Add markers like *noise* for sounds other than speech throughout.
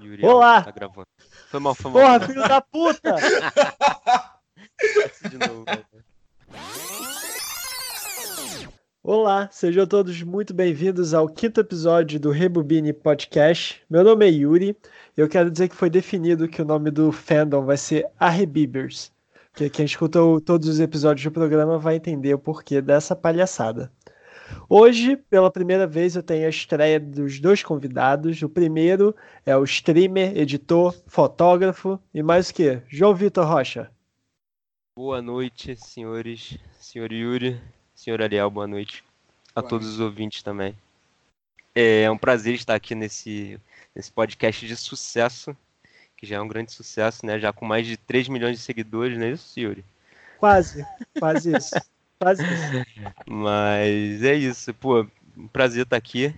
Yuri Olá! Tá gravando. Foi mal, foi mal. Porra, filho da puta! *laughs* de novo, velho. Olá, sejam todos muito bem-vindos ao quinto episódio do Rebobine Podcast. Meu nome é Yuri e eu quero dizer que foi definido que o nome do fandom vai ser Arrebibers. Que quem escutou todos os episódios do programa vai entender o porquê dessa palhaçada. Hoje, pela primeira vez, eu tenho a estreia dos dois convidados. O primeiro é o streamer, editor, fotógrafo e mais o que? João Vitor Rocha. Boa noite, senhores. Senhor Yuri, senhor Ariel, boa noite. A Boa todos os ouvintes também. É um prazer estar aqui nesse, nesse podcast de sucesso, que já é um grande sucesso, né? Já com mais de 3 milhões de seguidores, não é isso, Yuri? Quase, quase isso. *laughs* Quase isso. *laughs* Mas é isso, pô, um prazer estar aqui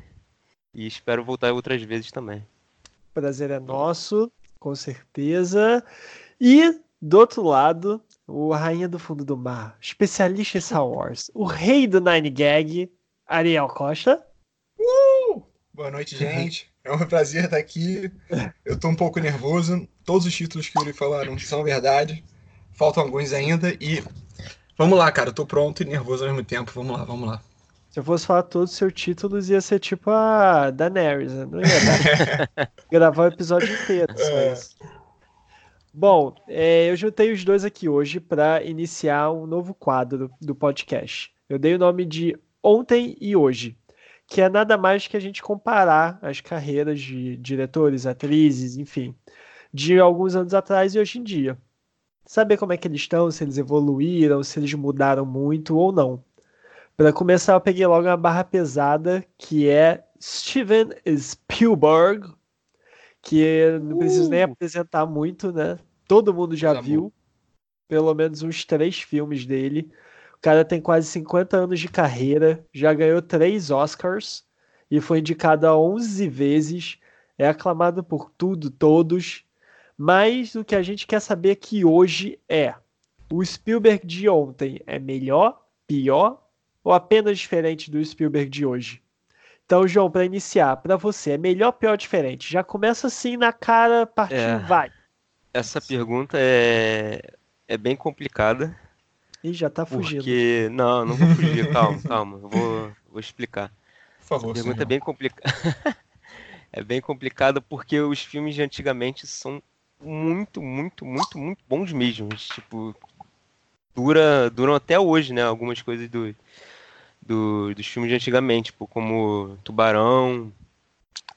e espero voltar outras vezes também. prazer é nosso, com certeza. E do outro lado, o Rainha do Fundo do Mar, especialista em Star Wars, o rei do Nine Gag, Ariel Costa. Boa noite, gente. É um prazer estar aqui. Eu tô um pouco nervoso. Todos os títulos que o Yuri falaram são verdade. Faltam alguns ainda. E vamos lá, cara. Eu tô pronto e nervoso ao mesmo tempo. Vamos lá, vamos lá. Se eu fosse falar todos os seus títulos, ia ser tipo a Daenerys, né? Não ia dar. *laughs* gravar o episódio inteiro, É. Bom, é, eu juntei os dois aqui hoje para iniciar um novo quadro do podcast. Eu dei o nome de Ontem e Hoje, que é nada mais que a gente comparar as carreiras de diretores, atrizes, enfim, de alguns anos atrás e hoje em dia. Saber como é que eles estão, se eles evoluíram, se eles mudaram muito ou não. Para começar, eu peguei logo uma barra pesada, que é Steven Spielberg, que não preciso nem Uh! apresentar muito, né? Todo mundo já viu pelo menos uns três filmes dele. O cara tem quase 50 anos de carreira, já ganhou três Oscars e foi indicado a 11 vezes. É aclamado por tudo, todos. Mas o que a gente quer saber aqui hoje é: o Spielberg de ontem é melhor, pior ou apenas diferente do Spielberg de hoje? Então, João, para iniciar, para você, é melhor, pior, diferente? Já começa assim na cara, partindo, É. vai. Essa pergunta é, é bem complicada. Ih, já tá fugindo. Porque. Não, não vou fugir, *laughs* calma, calma. Eu vou, vou explicar. Por favor, A pergunta é senhor. bem complicada. *laughs* é bem complicada porque os filmes de antigamente são muito, muito, muito, muito bons mesmo. Tipo, dura, duram até hoje, né? Algumas coisas do, do- dos filmes de antigamente, tipo, como Tubarão,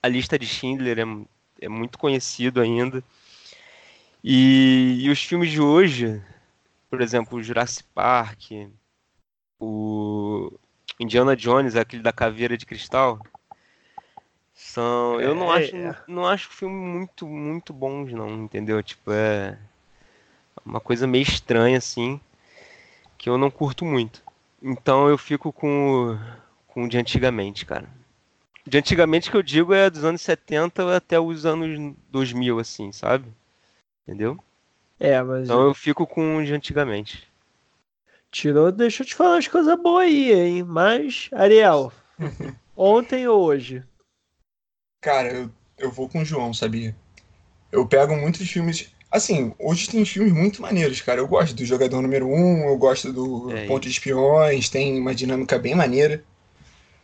a lista de Schindler é, é muito conhecido ainda. E, e os filmes de hoje, por exemplo, o Jurassic Park, o Indiana Jones, aquele da caveira de cristal, são. Eu não É, acho, é. não acho filme muito, muito bons, não, entendeu? Tipo, é uma coisa meio estranha, assim, que eu não curto muito. Então eu fico com o, com o de antigamente, cara. De antigamente que eu digo é dos anos 70 até os anos 2000, assim, sabe? Entendeu? É, mas Então eu fico com o de antigamente. tirou, deixa eu te falar as coisas boas aí, hein? Mas, Ariel, *laughs* ontem ou hoje? Cara, eu, eu vou com o João, sabia? Eu pego muitos filmes. Assim, hoje tem filmes muito maneiros, cara. Eu gosto do Jogador Número 1, eu gosto do É, Ponto de Espiões, tem uma dinâmica bem maneira.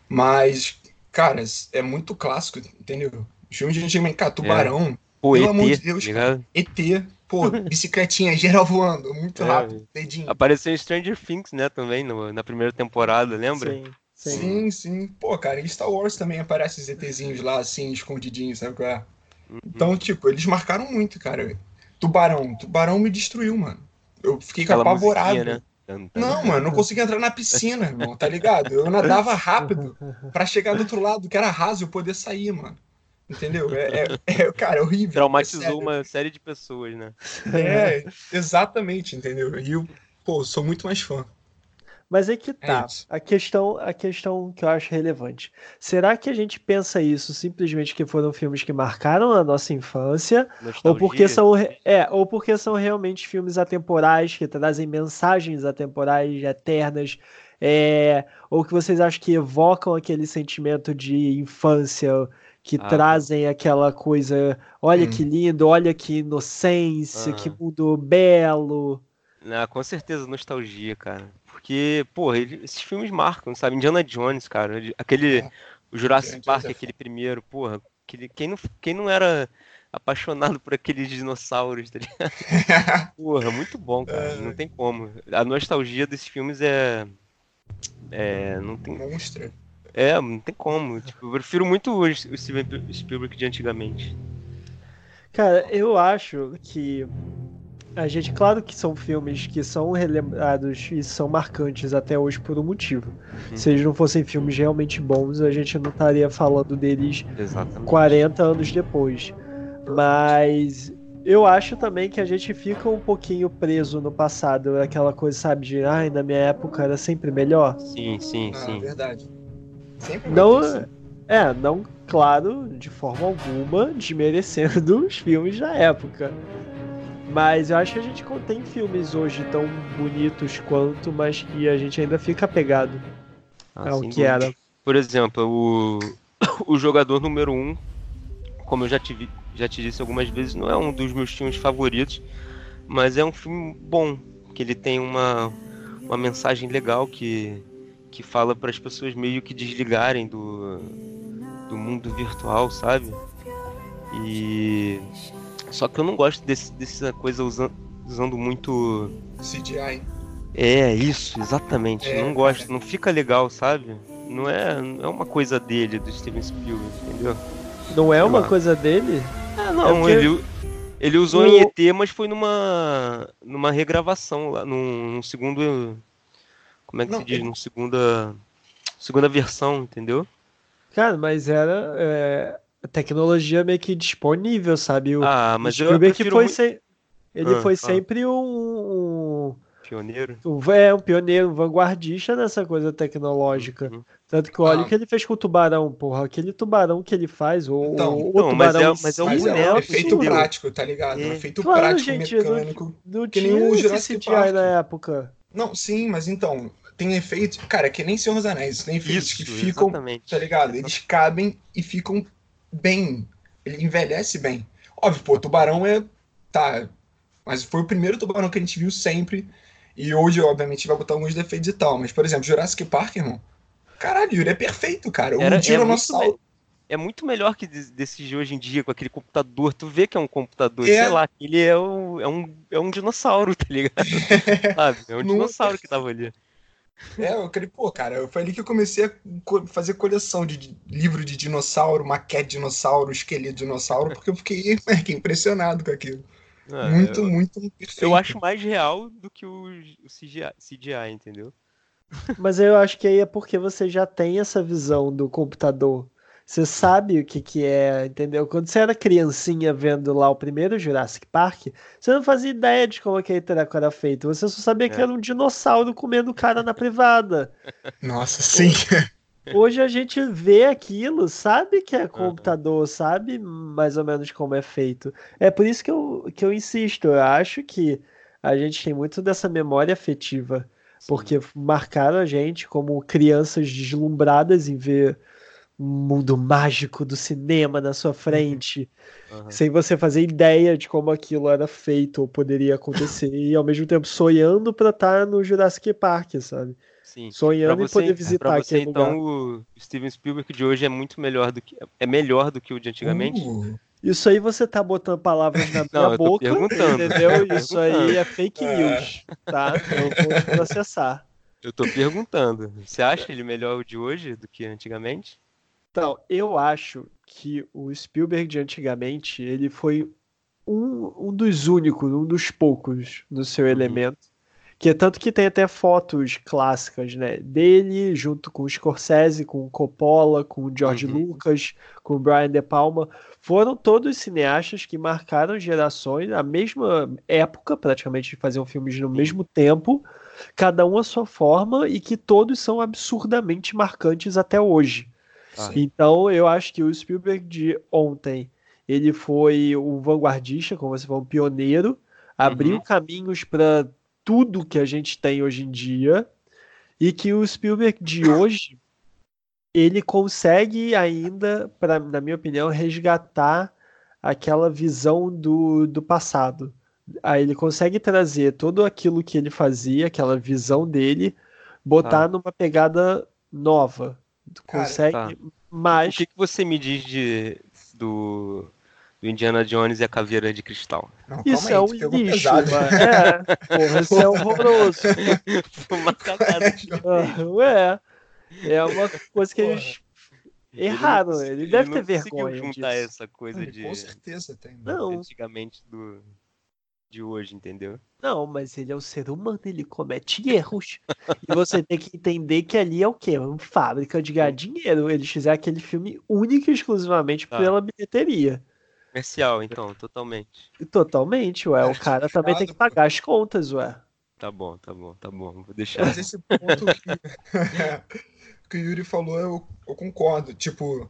Mas, cara, é muito clássico, entendeu? Os filmes de antigamente, cara, Tubarão, Pô, Pelo ET, amor de Deus, tá ligado? ET, pô, *laughs* bicicletinha, geral voando, muito É, rápido, dedinho. Apareceu Stranger Things, né, também, no- na primeira temporada, lembra? Sim, sim. Sim, sim. Pô, cara, em Star Wars também aparecem os ETzinhos lá, assim, escondidinhos, sabe qual é? Uhum. Então, tipo, eles marcaram muito, cara. Tubarão, Tubarão me destruiu, mano. Eu fiquei Aquela apavorado. né? Não, mano, não conseguia entrar na piscina, *laughs* irmão, tá ligado? Eu nadava rápido pra chegar do outro lado, que era raso, eu poder sair, mano. Entendeu? É, é- é- cara, é horrível. Traumatizou é uma série de pessoas, né? É, exatamente, entendeu? E eu, pô, sou muito mais fã. Mas é que tá. isso. A questão, a questão que eu acho relevante. Será que a gente pensa isso simplesmente que foram filmes que marcaram a nossa infância? Ou porque Nostalgia. são, é, ou porque são realmente filmes atemporais que trazem mensagens atemporais, eternas, É, ou que vocês acham que evocam aquele sentimento de infância, que Ah, trazem aquela coisa, olha Hum. que lindo, olha que inocência, que Ah. mundo belo. Ah, com certeza, nostalgia, cara. Porque, porra, ele- esses filmes marcam, sabe? Indiana Jones, cara. ele- Aquele. É. O Jurassic Park, é aquele primeiro, porra. Aquele, quem, não, quem não era apaixonado por aqueles dinossauros, tá ligado? *laughs* Porra, muito bom, cara. Não tem como. A nostalgia desses filmes é. É. Não tem. Monstro. É, não tem como. Tipo, eu prefiro muito o Steven Spielberg de antigamente. Cara, eu acho que a gente, claro que são filmes que são relembrados e são marcantes até hoje por um motivo. Uhum. Se eles não fossem filmes realmente bons, a gente não estaria falando deles Exatamente. 40 anos depois. Mas eu acho também que a gente fica um pouquinho preso no passado, aquela coisa, sabe, de ai, na minha época era sempre melhor. Sim, sim, Ah, sim. verdade. Sempre Não, é, não, claro, de forma alguma, desmerecendo os filmes da época. Mas eu acho que a gente tem filmes hoje tão bonitos quanto, mas que a gente ainda fica apegado Ah, ao sem que era. Por exemplo, o, *coughs* o jogador número 1, um, como eu já te, já te disse algumas vezes, não é um dos meus filmes favoritos, mas é um filme bom, que ele tem uma, uma mensagem legal que, que fala para as pessoas meio que desligarem do, do mundo virtual, sabe? E só que eu não gosto desse, dessa coisa usando, usando muito CGI. é, isso, exatamente. É, não gosto, não fica legal, sabe? Não é, não é uma coisa dele, do Steven Spielberg, entendeu? Não é uma coisa dele? Ah, não, porque ele, ele usou o- em ET, mas foi numa, numa regravação lá, num, num segundo. Como é que Não, se diz? ele- Num segunda. Segunda versão, entendeu? Cara, mas era é, tecnologia meio que disponível, sabe? O, Ah, o mas eu Spielberg prefiro foi muito se- ele Ah, foi fala. sempre um, pioneiro. um, um, é, um pioneiro, um vanguardista nessa coisa tecnológica. Uhum. Tanto que olha Ah. o que ele fez com o tubarão, porra. Aquele tubarão que ele faz, ou Então, o então, mas tubarão. é- mas é um Mas é um um efeito prático, tá ligado? É um É. efeito Claro, prático gente, não- mecânico. Não que tinha nem o Jurassic Park. na época. Não, sim, mas então, tem efeitos. Cara, é que nem Senhor dos Anéis, tem efeitos Isso, que ficam, exatamente. tá ligado? Eles cabem e ficam bem. Ele envelhece bem. Óbvio, pô, tubarão é. Tá. Mas foi o primeiro tubarão que a gente viu sempre. E hoje, obviamente, vai botar alguns defeitos e tal. Mas, por exemplo, Jurassic Park, irmão. Caralho, ele é perfeito, cara. O Era- é tiranossauro. É muito melhor que de- desses de hoje em dia, com aquele computador. Tu vê que é um computador, É. sei lá, ele é um, é um, é um dinossauro, tá ligado? *laughs* Sabe? É um dinossauro que tava ali. É, eu queria, pô, cara, foi ali que eu comecei a co- fazer coleção de de livro de dinossauro, maquete de dinossauro, esqueleto de dinossauro, porque eu fiquei *laughs* impressionado com aquilo. Ah, muito, eu, muito perfeito. eu acho mais real do que o, o CGI, CGI, entendeu? Mas eu acho que aí é porque você já tem essa visão do computador. Você sabe o que que é, entendeu? Quando você era criancinha vendo lá o primeiro Jurassic Park, você não fazia ideia de como aquele treco era feito. Você só sabia que É. era um dinossauro comendo cara na privada. Nossa, sim. Hoje a gente vê aquilo, sabe que é computador, sabe mais ou menos como é feito. É por isso que eu, que eu insisto, eu acho que a gente tem muito dessa memória afetiva, porque marcaram a gente como crianças deslumbradas em ver mundo mágico do cinema na sua frente, Aham. sem você fazer ideia de como aquilo era feito ou poderia acontecer, e ao mesmo tempo sonhando pra estar no Jurassic Park, sabe? Sim. Sonhando em você, poder pra visitar você aquele lugar. então, o Steven Spielberg de hoje é muito melhor do que é melhor do que o de antigamente? Uh, Isso aí você tá botando palavras na *laughs* minha Não, boca, perguntando. entendeu? *laughs* Isso aí é fake É. news, tá? Eu vou te processar. Eu tô perguntando. Você acha ele melhor o de hoje do que antigamente? Então, eu acho que o Spielberg de antigamente, ele foi um, um dos únicos, um dos poucos no seu Uhum. elemento. Que é tanto que tem até fotos clássicas, né? Dele, junto com o Scorsese, com o Coppola, com o George Uhum. Lucas, com o Brian De Palma. Foram todos cineastas que marcaram gerações, a mesma época, praticamente, faziam filmes no mesmo tempo, cada um à sua forma, e que todos são absurdamente marcantes até hoje. Ah. Então, eu acho que o Spielberg de ontem, ele foi um vanguardista, como você falou, um pioneiro, abriu Uhum. caminhos para tudo que a gente tem hoje em dia. E que o Spielberg de *coughs* hoje ele consegue ainda, pra, na minha opinião, resgatar aquela visão do, do passado. Aí ele consegue trazer tudo aquilo que ele fazia, aquela visão dele, botar Tá. numa pegada nova. Cara, Consegue, tá. mas O que, que você me diz de, do, do Indiana Jones e a caveira de cristal? Não, isso calma é aí, um tu lixo. *laughs* É, porra, isso é horroroso. *laughs* Foi uma cagada. *laughs* Ah, Ué, é uma coisa que Porra. eles erraram. Ele, deve não ter vergonha juntar disso. essa coisa de Com certeza tem. mano. Não, antigamente do de hoje, entendeu? não, mas ele é um ser humano, ele comete erros. e você tem que entender que ali é o quê? Uma fábrica de ganhar dinheiro. Eles fizeram aquele filme único e exclusivamente Tá. pela bilheteria. Comercial, então, totalmente. Totalmente, ué. O É, cara também tem que pagar as contas, ué. Tá bom, tá bom, tá bom. Vou deixar. Mas esse ponto que, *laughs* que o Yuri falou, eu, eu concordo. Tipo,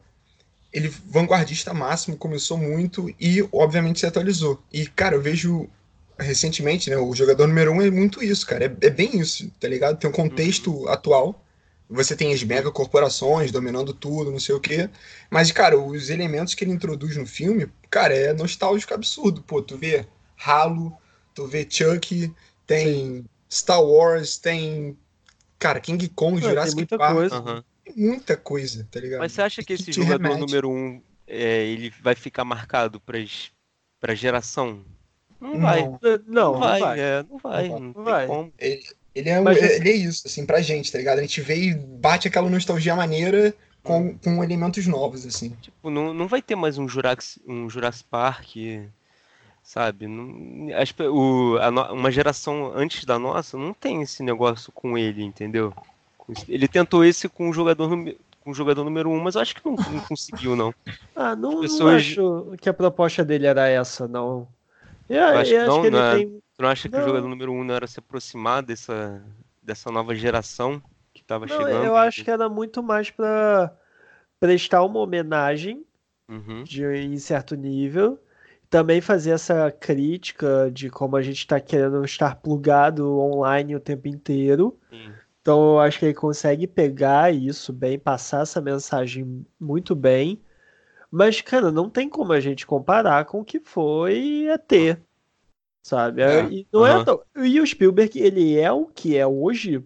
ele, vanguardista máximo, começou muito e, obviamente, se atualizou. E, cara, eu vejo recentemente, né, o jogador número um é muito isso, cara. É, é bem isso, tá ligado? Tem um contexto atual. Você tem as mega corporações dominando tudo, não sei o quê. Mas, cara, os elementos que ele introduz no filme, cara, é nostálgico absurdo. Pô, tu vê Halo, tu vê Chuck, tem Star Wars, tem. Cara, King Kong, Jurassic muita Park, coisa. Muita coisa, tá ligado? Mas você acha que E esse jogador remete. número um, é, ele vai ficar marcado para para geração? Não Não. vai. Não, Não não vai, vai. é, não vai, Não não, vai. como. Ele é, Mas ele é isso, assim, pra gente, tá ligado? A gente vê e bate aquela nostalgia maneira com, com elementos novos, assim. Tipo, não, não vai ter mais um Jurassic, um Jurassic Park, sabe? Não, as o, a uma geração antes da nossa não tem esse negócio com ele, entendeu? Ele tentou esse com o jogador, número- com o jogador número um, mas eu acho que não, não conseguiu, não. Ah, não, não pessoas- acho que a proposta dele era essa, não. Eu, acho eu acho não, que ele não é- tem. Tu não acha que Não. o jogador número um não era se aproximar dessa, dessa nova geração que tava Não, chegando? eu acho que era muito mais pra prestar uma homenagem Uhum, de, em certo nível. Também fazer essa crítica de como a gente está querendo estar plugado online o tempo inteiro. sim. Então eu acho que ele consegue pegar isso bem, passar essa mensagem muito bem. Mas, cara, não tem como a gente comparar com o que foi ET. Sabe? É. E, não é tão- e o Spielberg, ele é o que é hoje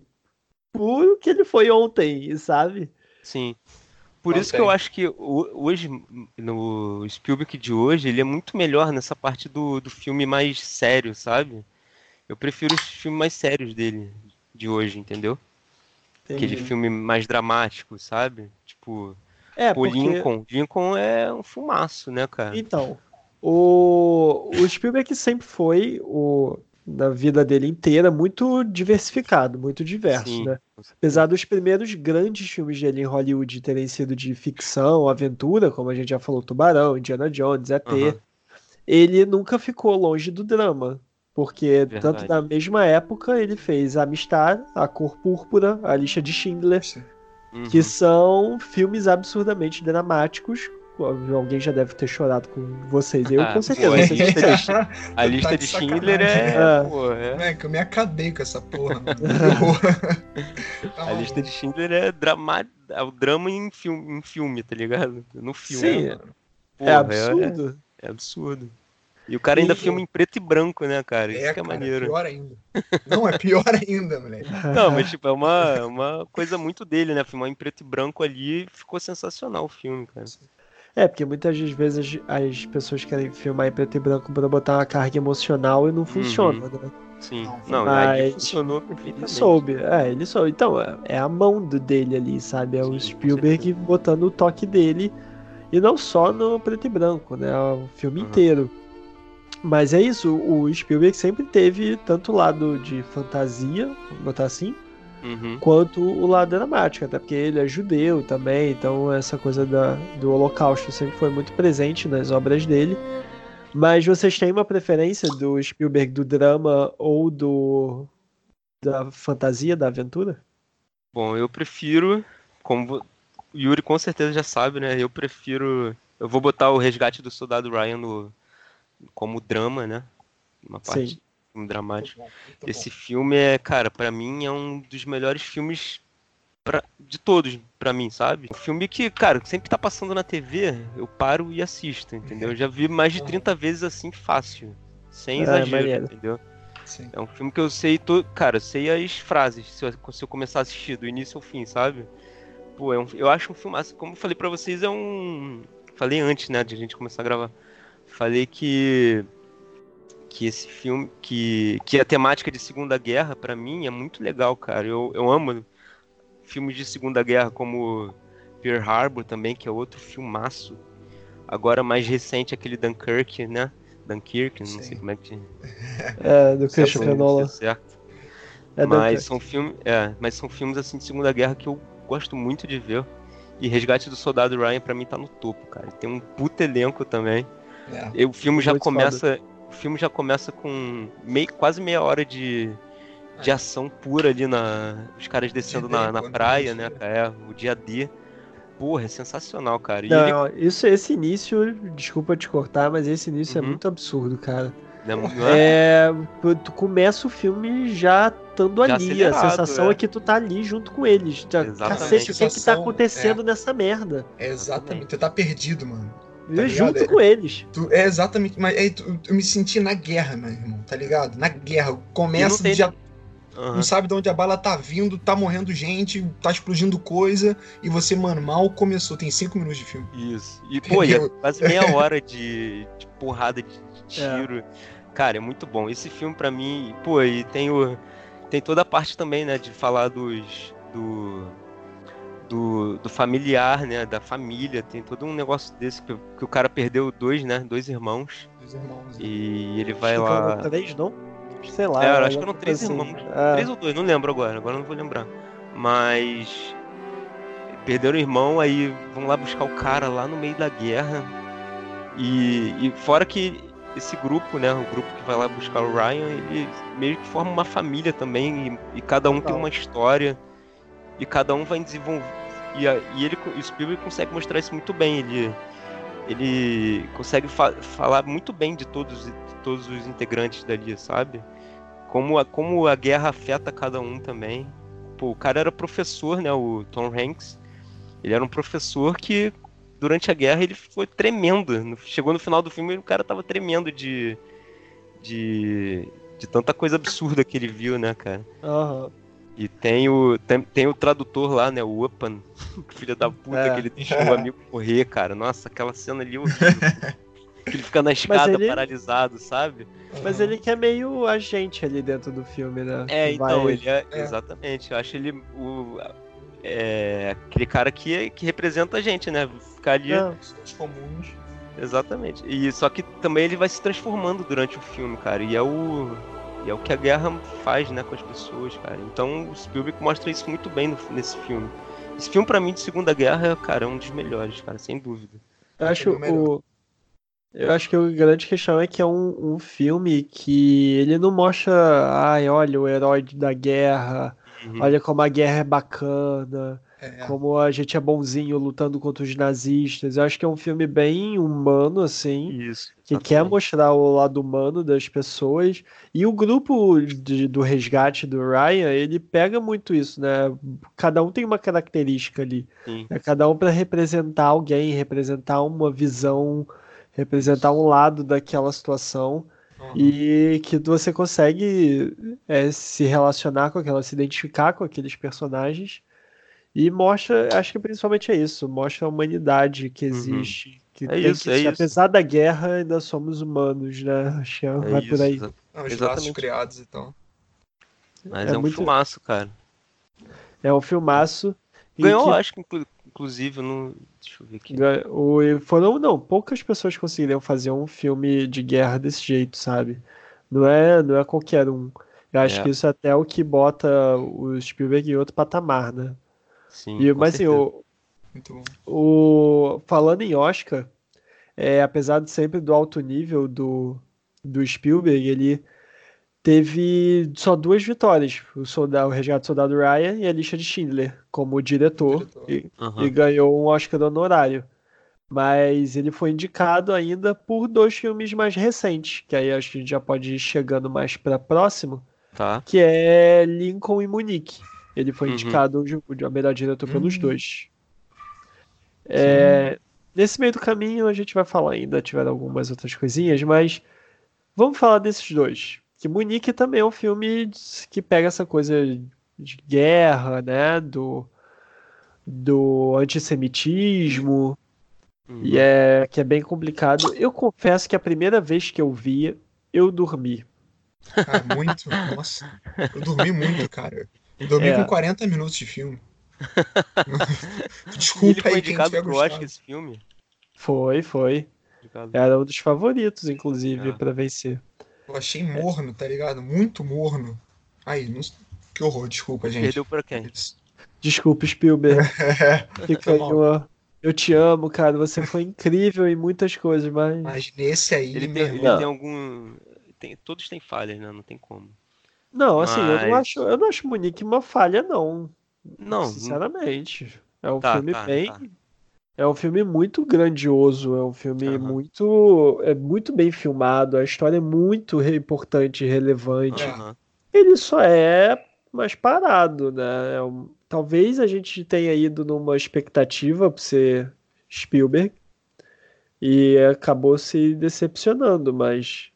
por o que ele foi ontem, sabe? Sim. Por isso que eu acho que hoje, no Spielberg de hoje, ele é muito melhor nessa parte do, do filme mais sério, sabe? Eu prefiro os filmes mais sérios dele, de hoje, entendeu? Aquele Entendi. filme mais dramático, sabe? Tipo, É, o porque... Lincoln. Lincoln é um filmaço, né, cara? Então, o, o Spielberg sempre foi, o, na vida dele inteira, muito diversificado, muito diverso, Sim, né? Apesar dos primeiros grandes filmes dele em Hollywood terem sido de ficção, aventura, como a gente já falou, Tubarão, Indiana Jones, ET, Aham. ele nunca ficou longe do drama. Porque tanto Verdade. na mesma época ele fez Amistad, A Cor Púrpura, A Lista de Schindler, Uhum. que são filmes absurdamente dramáticos. Alguém já deve ter chorado com vocês. Eu, Ah, com certeza. pô, vocês a lista de, a lista Tá de de Schindler é, É. pô, é- Moleque, eu me acabei com essa porra. Que. *laughs* Tá A maluco. lista de Schindler é, drama, é o drama em filme, em filme, tá ligado? No filme. Sim. Porra, é absurdo. É, absurdo. E o cara ainda E- filma em preto e branco, né, cara? Isso É, que é cara, maneiro. pior ainda. Não, é pior *laughs* ainda, moleque. Não, mas tipo, é uma, uma coisa muito dele, né? Filmar em preto e branco ali ficou sensacional o filme, cara. É, porque muitas das vezes as, as pessoas querem filmar em preto e branco pra botar uma carga emocional e não funciona, né? Sim. Não, mas- funcionou Ele soube, é, ele soube. Então, é, é a mão do dele ali, sabe? É o Sim, com Spielberg botando o toque dele. E não só no preto e branco, né? O filme Uhum. inteiro. Mas é isso, o Spielberg sempre teve tanto o lado de fantasia, vamos botar assim, Uhum. quanto o lado dramático, até porque ele é judeu também, então essa coisa da, do holocausto sempre foi muito presente nas obras dele. Mas vocês têm uma preferência do Spielberg do drama ou do da fantasia, da aventura? Bom, eu prefiro, como Yuri com certeza já sabe, né? Eu prefiro. Eu vou botar o resgate do soldado Ryan no, como drama, né? Uma parte Sim. filme dramático. Muito bom, muito Esse filme é, cara, pra mim é um dos melhores filmes pra, de todos, pra mim, sabe? Um filme que, cara, sempre tá passando na TV, eu paro e assisto, entendeu? Eu já vi mais de 30 vezes assim, fácil. Sem É, exagero, maneiro. entendeu? bom. Sim. É um filme que eu sei, to... cara, eu sei as frases, se eu, se eu começar a assistir, do início ao fim, sabe? Pô, é um... eu acho um filme, como eu falei pra vocês, é um... Falei antes, né, de a gente começar a gravar. Falei que que esse filme, que, que a temática de Segunda Guerra, pra mim, é muito legal, cara. Eu, eu amo filmes de Segunda Guerra, como Pearl Harbor também, que é outro filmaço. Agora, mais recente, aquele Dunkirk, né? Dunkirk, não Sim. sei como é que *laughs* É, do Christopher pronuncia Nolan. certo. É mas Dunkirk. são filmes, é, mas são filmes assim de Segunda Guerra que eu gosto muito de ver. E Resgate do Soldado Ryan pra mim tá no topo, cara. Tem um puta elenco também. É. E o filme já Muito começa, o filme já começa com meio, quase meia hora de, de É. ação pura ali na, os caras descendo Dia na, na praia, né, cara? É, o dia D. Porra, é sensacional, cara. E Não, ele, isso, esse início, desculpa te cortar, mas esse início é Uhum. muito absurdo, cara. não é? É, tu começa o filme já estando Já ali, a sensação é. é. que tu tá ali junto com eles. Já, Exatamente. Cacete, o que, que tá acontecendo nessa merda? É exatamente. Tu tá perdido, mano. Eu Tá junto com eles. Tu, é exatamente. Mas é, tu- eu me senti na guerra, meu irmão, tá ligado? Na guerra. Começa já Aham. não sabe de onde a bala tá vindo, tá morrendo gente, tá explodindo coisa, e você, mano, mal começou, tem cinco minutos de filme. Isso. E, pô, e é quase meia *laughs* hora de, de porrada, de, de É. tiro. Cara, é muito bom. Esse filme, pra mim, pô, e tem o. Tem toda a parte também, né, de falar dos. Do, do, do familiar, né? Da família. Tem todo um negócio desse que, que o cara perdeu dois, né? Dois irmãos. Dos irmãos. né? E ele vai Acho que lá. eram três, não? Sei lá. É, eu acho que eram alguma três coisa irmãos. assim. É. Três ou dois, não lembro agora, agora não vou lembrar. Mas perderam o irmão, aí vão lá buscar o cara lá no meio da guerra. E, e fora que esse grupo, né, o grupo que vai lá buscar o Ryan, ele meio que forma uma família também, e, e cada um tem Total. uma história, e cada um vai desenvolver. E, e ele, o Spielberg consegue mostrar isso muito bem. Ele, ele consegue fa- falar muito bem de todos, de todos os integrantes dali, sabe? Como a, como a guerra afeta cada um também. Pô, o cara era professor, né? O Tom Hanks. Ele era um professor que, durante a guerra, ele foi tremendo. Chegou no final do filme e o cara tava tremendo de. de. de tanta coisa absurda que ele viu, né, cara? Aham. E tem o, tem, tem o tradutor lá, né? O Upan, *laughs* filho da puta, É. que ele deixou o amigo correr, cara. Nossa, aquela cena ali é horrível. *laughs* que ele fica na escada ele- paralisado, sabe? Mas ele que é meio agente ali dentro do filme, né? É, Que então, vai- ele é, É. Exatamente. Eu acho ele o. É, aquele cara que, que representa a gente, né? Ficar ali. É. Pessoas comuns. Exatamente. E só que também ele vai se transformando durante o filme, cara. E é o. E é o que a guerra faz, né, com as pessoas, cara. Então o Spielberg mostra isso muito bem no- nesse filme. Esse filme, pra mim, de Segunda Guerra, cara, é um dos melhores, cara, sem dúvida. Eu acho o melhor. o. Eu acho que o grande questão é que é um, um filme que ele não mostra, ai, olha, o herói da guerra, Uhum. olha como a guerra é bacana, É, como a gente é bonzinho lutando contra os nazistas. Eu acho que é um filme bem humano, assim, Isso. que quer mostrar o lado humano das pessoas. E o grupo de- do resgate do Ryan, ele pega muito isso, né? Cada um tem uma característica ali. Sim. É cada um para representar alguém, representar uma visão, representar um lado daquela situação Aham. e que você consegue é, se relacionar com aquela, se identificar com aqueles personagens e mostra, acho que principalmente é isso, mostra a humanidade que existe, que É tem isso, que, é isso. apesar da guerra ainda somos humanos, né? Acho que É vai por isso, aí. exa- Não, os laços criados e tal. Mas É é, um muito- filmaço, cara. É um filmaço. e Ganhou, que- acho que inclu- inclusive no. Deixa eu ver aqui. O, foram, não, poucas pessoas conseguiriam fazer um filme de guerra desse jeito, sabe? Não é, não é qualquer um. Eu acho É. que isso é até o que bota o Spielberg em outro patamar, né? Sim, E, mas assim, o, Muito bom. o, falando em Oscar, é, apesar de sempre do alto nível do, do Spielberg, ele teve só duas vitórias: o, soldado, o Resgate do Soldado Ryan e a Lista de Schindler, como diretor. Diretor. E, Aham. e ganhou um Oscar honorário. Mas ele foi indicado ainda por dois filmes mais recentes, que aí acho que a gente já pode ir chegando mais para próximo, Tá. que é Lincoln e Munique. Ele foi Uhum. indicado de a melhor diretor pelos Uhum. dois. É, nesse meio do caminho a gente vai falar ainda, tiveram algumas outras coisinhas, mas vamos falar desses dois. Que Munique também é um filme que pega essa coisa de guerra, né? Do, do antissemitismo, Uhum. e é que é bem complicado. Eu confesso que a primeira vez que eu vi, eu dormi. Cara, muito. Nossa. Eu dormi muito, cara. Eu dormi É. com 40 minutos de filme. *laughs* Ele Desculpa foi aí quem tiver pro Oscar gostado. esse filme. Foi, foi. Indicado. Era um dos favoritos, inclusive, É. pra vencer. Eu achei morno, tá ligado? Muito morno. Aí, não... que horror, desculpa, gente. Perdeu pra quem? Desculpa, Spielberg. *laughs* Fica aí uma- Eu te amo, cara. Você foi incrível em muitas coisas, mas. Mas nesse aí, Ele meu tem, ele tem algum. Tem, todos têm falhas, né? Não tem como. Não, assim, eu não Mas- acho, eu não acho Munique uma falha, não. Não, Sinceramente. É um Tá, filme tá, bem. tá. É um filme muito grandioso, é um filme Aham. muito, é muito bem filmado, a história é muito importante e relevante. Aham. Ele só é mais parado, né? É um- talvez a gente tenha ido numa expectativa por ser Spielberg e acabou se decepcionando, mas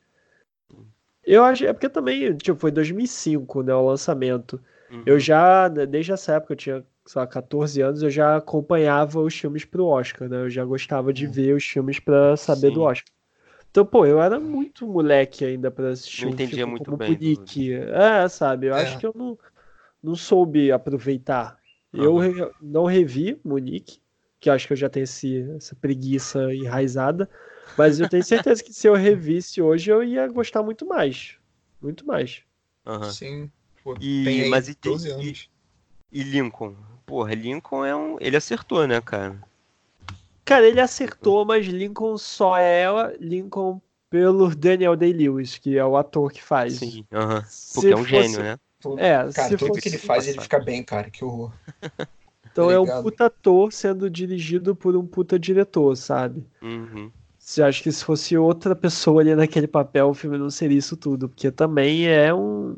eu acho, é porque também, tipo, foi 2005, né, o lançamento. Uhum. Eu já, né, desde essa época, eu tinha, sei lá, 14 anos, eu já acompanhava os filmes pro Oscar, né? Eu já gostava de Hum. ver os filmes pra saber do Sim. Oscar. Então, pô, eu era muito moleque ainda pra assistir Não um entendia filme muito como bem do- Munique. É, sabe? Eu É. acho que eu não, não soube aproveitar. Eu Aham. re- não revi Munique, que eu acho que eu já tenho esse, essa preguiça enraizada, mas eu tenho certeza que se eu revisse hoje, eu ia gostar muito mais. Muito mais. Aham. sim. Pô, E- tem mas e tem- 12 anos. E Lincoln? Porra, Lincoln é um. Ele acertou, né, cara? Cara, ele acertou, mas Lincoln só é Lincoln pelo Daniel Day-Lewis, que é o ator que faz. Sim. Se Porque é um fosse- gênio, né? É, Cara, se tudo fosse... que ele faz, ele fica bem, cara. Que horror. Então Tá é um puta ator sendo dirigido por um puta diretor, sabe? Uhum. Você acha que se fosse outra pessoa ali naquele papel, o filme não seria isso tudo, porque também é um.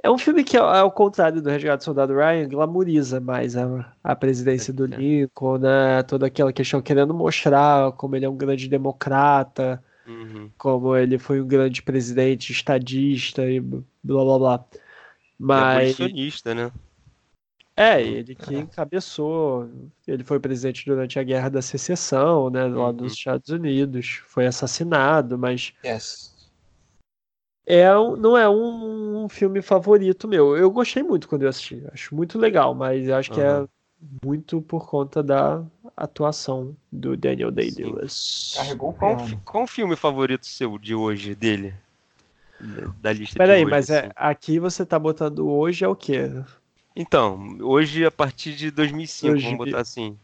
É um filme que, ao contrário do Resgate do Soldado Ryan, glamoriza mais a, a presidência do É. Lincoln, né? Toda aquela questão querendo mostrar como ele é um grande democrata, Uhum. como ele foi um grande presidente estadista e blá blá blá. É Mas abolicionista, né? É, ele que encabeçou, ele foi presidente durante a Guerra da Secessão, né, lá Uhum. dos Estados Unidos, foi assassinado, mas Yes. é, não é um, um filme favorito meu. Eu gostei muito quando eu assisti, acho muito legal, mas eu acho que é Aham. muito por conta da atuação do Daniel Day-Lewis. Carregou o Qual, fi- qual o filme favorito seu de hoje, dele? Da- lista de Peraí, hoje, mas é, assim. aqui você tá botando hoje é o quê? Então, hoje a partir de 2005, Dois vamos mil- botar assim.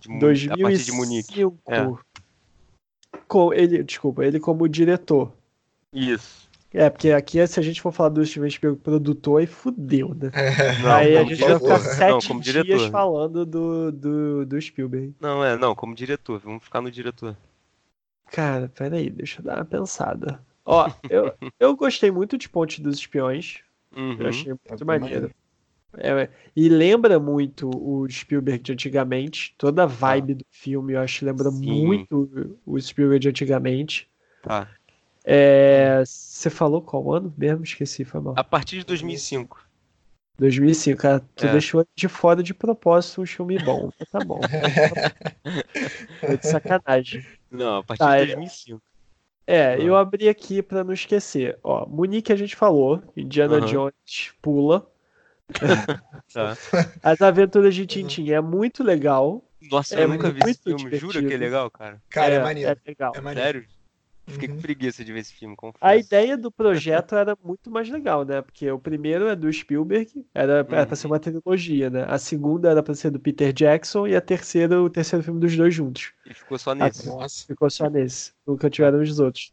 De Mu- a partir de Munique. 2005. É. Com ele, desculpa, ele como diretor. Isso. É, porque aqui, se a gente for falar do Steven Spielberg produtor, aí fudeu, né? É, Não, aí a gente vai ficar sete Não, como dias diretor. falando do, do, do Spielberg. Não, é, não, como diretor. Vamos ficar no diretor. Cara, peraí, deixa eu dar uma pensada. Ó, eu, eu gostei muito de Ponte dos Espiões. Uhum. Eu achei É muito bem maneiro. É, e lembra muito o Spielberg de antigamente. Toda a vibe do filme, eu acho lembra Sim. muito o Spielberg de antigamente. Tá. É, você falou qual ano mesmo? Esqueci, foi mal. A partir de 2005. 2005, cara, tu É. deixou de fora de propósito um filme bom. Tá bom. *laughs* Foi de sacanagem. Não, a partir Tá, de é- 2005. É, Ah. eu abri aqui pra não esquecer. Ó, Munique a gente falou, Indiana Aham. Jones pula. *laughs* Tá. As Aventuras de Tintin é muito legal. Nossa, É eu nunca vi esse filme. Jura divertido. que é legal, cara? Cara, é, é, maneiro. é legal. É maneiro. Sério? Fiquei Uhum. com preguiça de ver esse filme, confesso. A ideia do projeto era muito mais legal, né? Porque o primeiro é do Spielberg, era, era pra Uhum. ser uma trilogia, né? A segunda era pra ser do Peter Jackson e a terceira, o terceiro filme dos dois juntos. E ficou só nesse. Nossa, Ficou só nesse. Nunca tiveram os outros.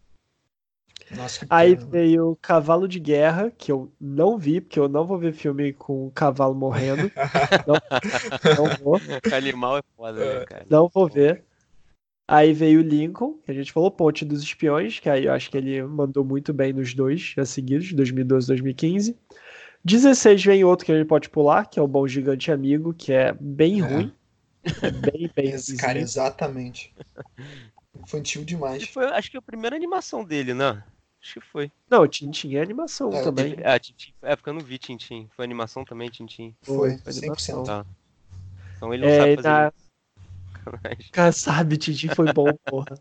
Nossa, Aí pena. veio Cavalo de Guerra, que eu não vi, porque eu não vou ver filme com o cavalo morrendo. *laughs* Não, não vou, *laughs* Animal é foda, né, cara? não vou ver. Aí veio Lincoln, que a gente falou, Ponte dos Espiões, que aí eu acho que ele mandou muito bem nos dois já seguidos, 2012 e 2015. 16 vem outro que a gente pode pular, que é o Bom Gigante Amigo, que é bem É. ruim. É bem, bem *laughs* Esse cara, exatamente. Infantil demais. E foi, acho que a primeira animação dele, né? Acho que foi. Não, Tintin é animação É, também. Ah, Tintin. É, porque eu não vi Tintin. Foi animação também, Tintin. Foi, Foi 100%. Tá. Então ele não É, sabe fazer. Sacanagem. Cara, sabe, Tintin foi bom, *laughs* porra.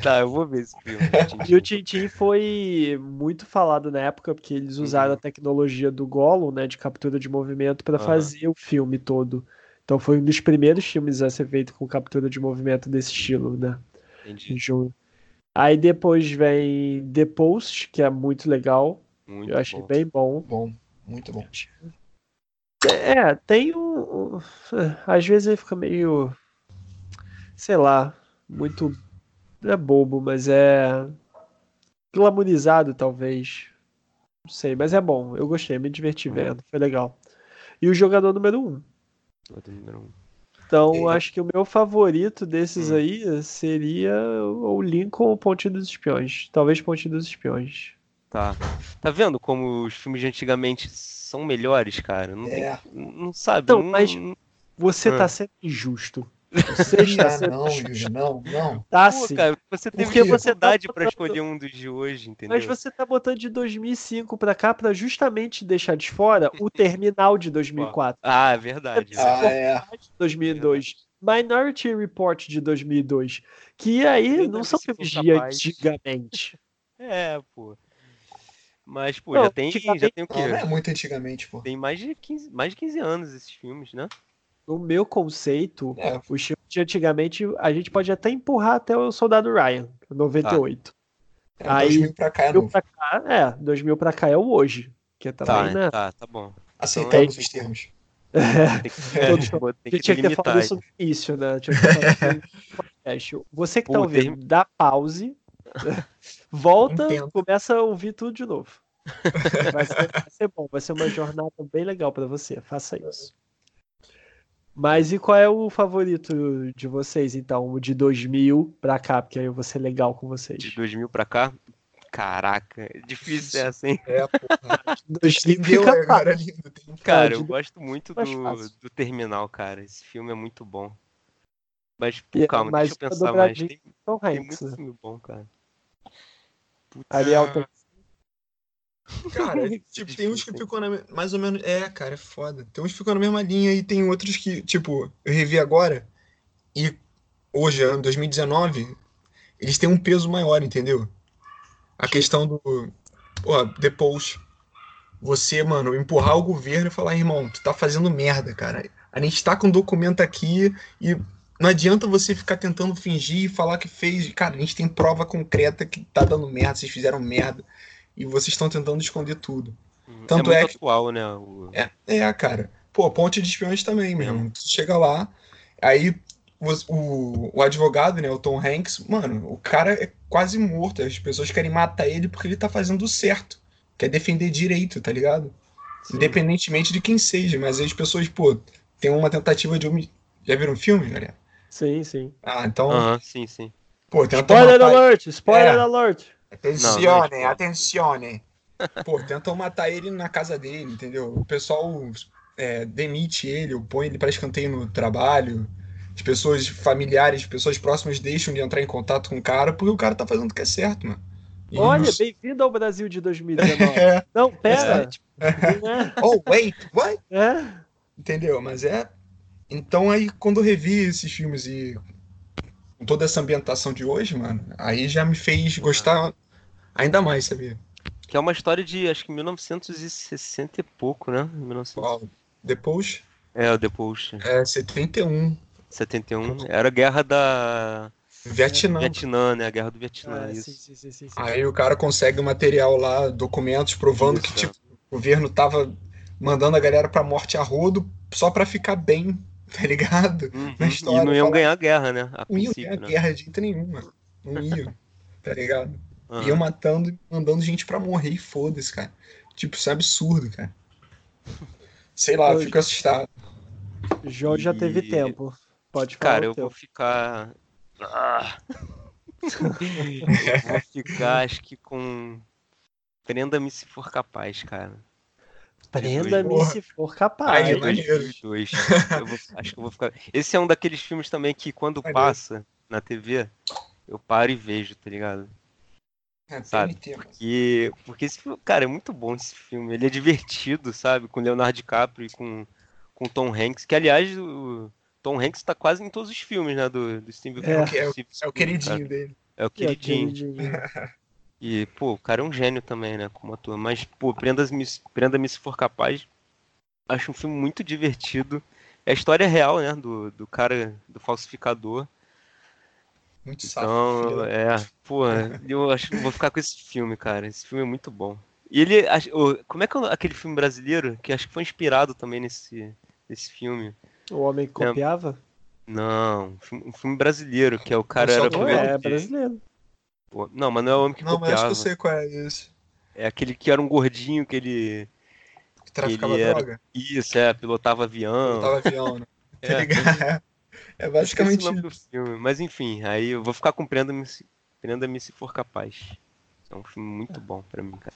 tá, eu vou ver esse filme. *laughs* E o Tintin foi muito falado na época, porque eles usaram Uhum. a tecnologia do Gollum, né, de captura de movimento, para Aham. fazer o filme todo. Então foi um dos primeiros filmes a ser feito com captura de movimento desse estilo, né? Entendi. Ju- Aí depois vem The Post, que é muito legal. Muito eu achei bom. bem bom. Bom, muito bom. É, tem um. Às vezes ele fica meio. Sei lá, muito. Não é bobo, mas é. Glamorizado, talvez. Não sei, mas é bom. Eu gostei, me diverti Uhum. vendo, foi legal. E o jogador número um. Outro número um. Então, É. acho que o meu favorito desses Hum. aí seria o Lincoln ou Ponte dos Espiões. Talvez Ponte dos Espiões. Tá. Tá vendo como os filmes de antigamente são melhores, cara? Não, tem- É. não sabe. Então, não- mas- Você Ah. tá sendo injusto. Você está Ah, sendo não, não, não. Tá Pô, sim. cara, você teve Porque você tá botando- escolher um dos de hoje, entendeu? Mas você tá botando de 2005 pra cá pra justamente deixar de fora o *laughs* Terminal de 2004, Ah, é verdade. Ah, é. de 2002, Minority Report de 2002, que aí Verdade, não são filmes de capaz. antigamente. É, pô. Mas, pô, Não, já tem, já tem o quê? Não, não é muito antigamente, pô. Tem mais de 15, mais de 15 anos esses filmes, né? No meu conceito, É, os filmes de antigamente, a gente pode até empurrar até o Soldado Ryan, 98. é Aí- 2000 pra cá é 2000 novo. pra cá, é, 2000 pra cá é o hoje, que Tá, também, né? tá, tá bom. Aceitamos é- os termos. Tem que, é, Todos- *laughs* tem A que gente tinha que ter falado isso no início, né? Tinha que ter falado isso no podcast. Você que tá Pô, ouvindo, tem- dá pause, *laughs* volta, Entendo. começa a ouvir tudo de novo. Vai ser, vai ser bom, vai ser uma jornada bem legal pra você. Faça isso. Mas e qual é o favorito de vocês, então? O de 2000 pra cá, porque aí eu vou ser legal com vocês. De 2000 pra cá? Caraca, é difícil essa, hein? É, porra. *laughs* 2000 Entendeu fica fácil. agora lindo. Tem- Cara, de eu gosto muito do, do Terminal, cara. Esse filme é muito bom. Mas, pô, é calma, mais deixa eu pensar mais. Tem, tem muito né? filme bom, cara. Putz, Ariel tem Cara, *laughs* tipo, tem uns que ficam na, mais ou menos. É, cara, é foda. Tem uns que ficam na mesma linha e tem outros que, tipo, eu revi agora e hoje, ano 2019, eles têm um peso maior, entendeu? A questão do. Pô, depois. Você, mano, empurrar o governo e falar, irmão, tu tá fazendo merda, cara. A gente tá com documento aqui e não adianta você ficar tentando fingir e falar que fez. Cara, a gente tem prova concreta que tá dando merda, vocês fizeram merda. E vocês estão tentando esconder tudo. Hum, tanto é é muito que- atual, né? O... É, é, cara. Pô, ponte de espiões também, meu É. irmão. Tu chega lá, aí o, o, o advogado, né, o Tom Hanks, mano, o cara é quase morto. As pessoas querem matar ele porque ele tá fazendo o certo. Quer defender direito, tá ligado? Sim. Independentemente de quem seja. Mas aí as pessoas, pô, tem uma tentativa de homicídio. Já viram o filme, galera? Sim, sim. Ah, então, Aham, sim, sim. pô, tentam Spoiler matar alert! Spoiler É. alert! Atencione, Não, não é spoiler. atencione. *laughs* Pô, tentam matar ele na casa dele, entendeu? O pessoal é, demite ele, ou põe ele para escanteio no trabalho. As pessoas familiares, pessoas próximas deixam de entrar em contato com o cara porque o cara tá fazendo o que é certo, mano. E Olha, não- bem-vindo ao Brasil de 2019. *laughs* É. Não, pera. É. *laughs* Oh, wait, what? É, é. Entendeu? Mas é. Então aí, quando eu revi esses filmes e com toda essa ambientação de hoje, mano, aí já me fez gostar ainda mais, sabia? Que é uma história de, acho que 1960 e pouco, né? 1900... Ó, depois, É, o depois. é 71, 71. Era a guerra da Vietnã. Vietnã, né? A guerra do Vietnã, Ah, isso. sim, sim, sim. Aí o cara consegue o material lá, documentos provando que Isso, tipo, o governo tava mandando a galera pra morte a rodo só pra ficar bem, *laughs* tá ligado? Uhum. na história, e não iam fala- ganhar a guerra, né? A Não iam ganhar né? guerra de jeito nenhum, mano. Não iam, *laughs* tá ligado? Aham. Iam matando e mandando gente pra morrer e foda-se, cara. Tipo, isso é absurdo, cara. Sei lá, eu fico assustado. João já teve E- tempo. Pode falar. Cara, eu teu. vou ficar. Ah, *laughs* Ah! Vou ficar, acho que com. Prenda-me se for capaz, cara. Prenda-me se for capaz. Ai, Dois, dois, dois. Eu vou- acho que eu vou ficar. Esse é um daqueles filmes também que quando Maneiro. passa na TV, eu paro e vejo, tá ligado? É, Sabe? Porque, porque esse filme, cara, é muito bom esse filme. Ele é divertido, sabe? Com Leonardo DiCaprio e com, com Tom Hanks. Que, aliás, o Tom Hanks tá quase em todos os filmes, né? Do, do Steve É. É o que- é o- Steve É o queridinho cara. dele. É o É, queridinho. queridinho. E, pô, o cara é um gênio também, né? Como ator. Mas, pô, Prenda-me Prenda se for capaz. Acho um filme muito divertido. É a história real, né? Do, do cara, do falsificador. Muito. Então, da- é, pô, *laughs* eu acho que vou ficar com esse filme, cara. Esse filme é muito bom. E ele, como é que é aquele filme brasileiro que acho que foi inspirado também nesse, nesse filme? O homem que copiava? Não, um filme- brasileiro que é o cara O era Não primeiro é, é de- brasileiro. pô, Não, mas não é o homem que Não, mas acho que copiava. eu sei qual é esse. É aquele que era um gordinho que ele Que traficava Ele era- droga. isso, é, pilotava avião. Tava avião, né? *laughs* Tá É. ligado? É basicamente o nome do filme, mas enfim, aí eu vou ficar com Prenda-me se, Prenda-me se for capaz. É um filme muito bom pra mim, cara.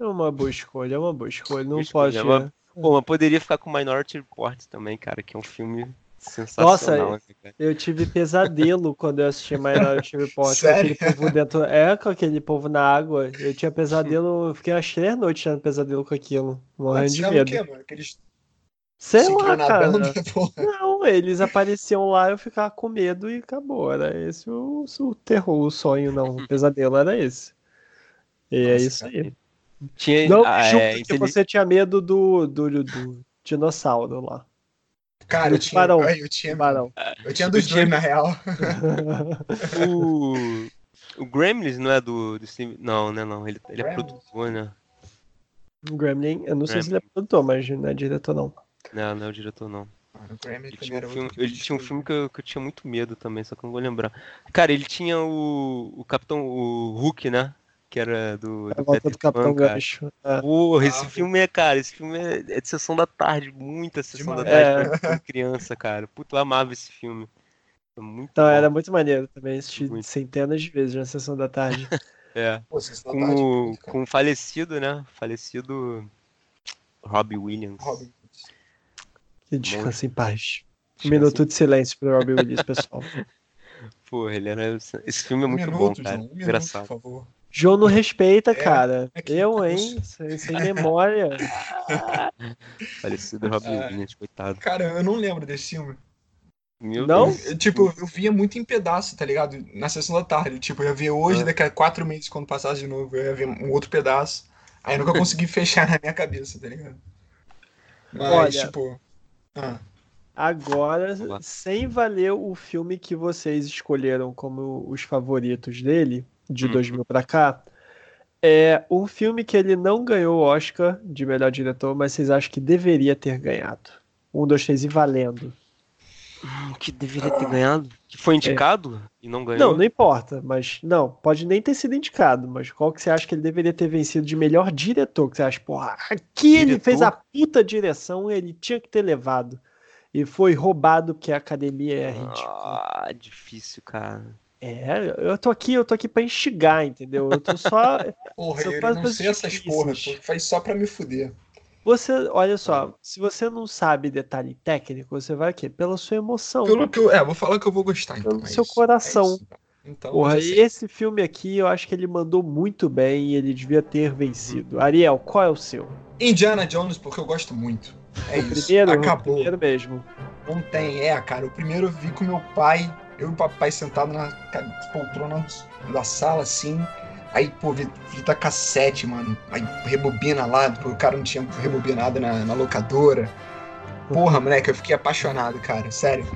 É uma boa escolha, é uma boa escolha. Não Boa escolha, pode. é uma- né? Pô, mas poderia ficar com Minority Report também, cara, que é um filme sensacional. né, cara? Eu tive pesadelo *laughs* quando eu assisti Minority Report. Sério? Com aquele povo dentro. É, com aquele povo na água. Eu tinha pesadelo. Eu fiquei umas três noites tendo pesadelo com aquilo. Morrendo Mas de é o medo. quê, mano? Aqueles Sei se lá, cara. Não, eles apareciam lá, eu ficava com medo e acabou. Era esse o, o terror, o sonho, não. O pesadelo era esse. E é Nossa, isso aí. Tinha, Não ah, julgue é, que você tinha medo do, do, do dinossauro lá. Cara, Do eu tinha, eu tinha, Tubarão. eu tinha dos Eu tinha- *laughs* dois, na real. *laughs* o, o Gremlins não é do, do Steve... Não, né, não. Ele, ele é produtor, né? Gremlin, eu não sei se ele é produtor, mas não é diretor, não. Não, não é o diretor, não. Ele tinha um filme, ele tinha um filme que eu, que eu tinha muito medo também, só que eu não vou lembrar. Cara, ele tinha o, o Capitão, o Hulk, né? Que era do, A do volta Peter do Capitão Pan. Gancho. É. Porra, esse Ah, filme é, cara, esse filme é, é de sessão da tarde, muita sessão da Demais. tarde É. pra criança, cara. Puta, eu amava esse filme. É muito Então, bom. era muito maneiro também, assisti Muito. centenas de vezes na sessão da tarde. *laughs* É. Pô, da Com, Tarde, o, com o falecido, né? Falecido Robbie Williams. Robin. Que descansa em paz. Um minuto de silêncio pro Robbie Williams, pessoal. *laughs* Porra, ele era. Esse filme é Um muito minuto, bom, cara. João, um minuto, Engraçado. por favor. João não respeita, É, cara. é que- Eu, hein? Sem, sem memória. *laughs* Falecido Robbie Ah. Williams, coitado. Cara, eu não lembro desse filme. Meu Não? Deus. Eu, tipo, eu via muito em pedaço, tá ligado? Na sessão da tarde. Tipo, eu ia ver hoje, Ah. daqui a quatro meses, quando passasse de novo, eu ia ver um outro pedaço. Aí eu nunca *laughs* consegui fechar na minha cabeça, tá ligado? Mas, Olha- tipo. Ah, Agora, sem valer o filme que vocês escolheram como os favoritos dele, de Uhum. 2000 pra cá, é um filme que ele não ganhou o Oscar de melhor diretor, mas vocês acham que deveria ter ganhado. Um, dois, três e valendo. O que deveria ter ganhado? Que foi indicado e não ganhou? Não, não importa, mas não, pode nem ter sido indicado, mas qual que você acha que ele deveria ter vencido de melhor diretor? Que você acha, porra, aqui ele Diretor? fez a puta direção, ele tinha que ter levado. E foi roubado porque a academia é ridícula. Ah, difícil, cara. É, eu tô aqui, eu tô aqui pra instigar, entendeu? Eu tô só. *laughs* porra, eu não sei essas difíceis. porra, tu faz só pra me fuder. Você, olha só, se você não sabe detalhe técnico, você vai o quê? Pela sua emoção. Pelo que eu. É, vou falar que eu vou gostar, então. Pelo é seu isso, coração. é. Então, Porra, sei. esse filme aqui eu acho que ele mandou muito bem e ele devia ter vencido. Ariel, qual é o seu? Indiana Jones, porque eu gosto muito. É o isso. primeiro? O Acabou. primeiro mesmo. Não tem, é, cara. O primeiro eu vi com meu pai, eu e o papai sentado na poltrona da sala, assim. Aí, pô, vi- fita cassete, mano. Aí rebobina lá, porque o cara não tinha rebobinado na, na locadora. Porra, moleque, eu fiquei apaixonado, cara, sério.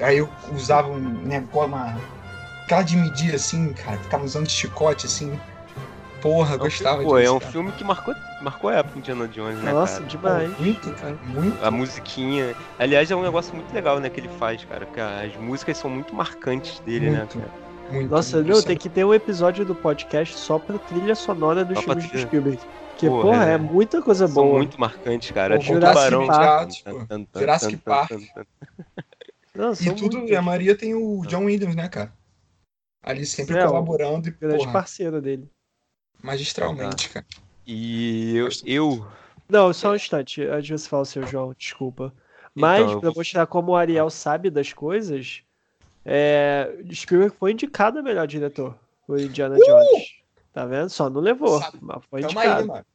Aí eu usava um negócio, uma. Aquela de medir assim, cara, ficava usando chicote assim. Porra, É um gostava filme- Pô, é um cara. filme que marcou, marcou a época Indiana Jones, né, Nossa, cara? demais. Pô, muito, cara, muito. A musiquinha. Aliás, é um negócio muito legal, né, que ele faz, cara. Que as músicas são muito marcantes dele, Muito. né, cara? Muito Nossa, meu, tem que ter um episódio do podcast só pra trilha sonora dos Só filmes do. Spielberg. Porque, Porra, porra, é, é. muita coisa São boa. muito marcantes, cara. Pô, Tipo, Jurassic Tubarão. Park, Jurassic Park. Não, E tudo, e a Maria tem o John Williams, né, cara? Ali sempre É, o colaborando e, Grande porra, parceiro dele. magistralmente, cara. E eu, eu Não, só um instante, antes de você falar o seu João, desculpa. Mas, Então, eu pra vou- mostrar como o Ariel sabe das coisas, é... Spielberg foi indicado a melhor diretor, o Indiana Jones. Tá vendo? Só não levou, Sabe- mas foi Tamo indicado. aí, mano.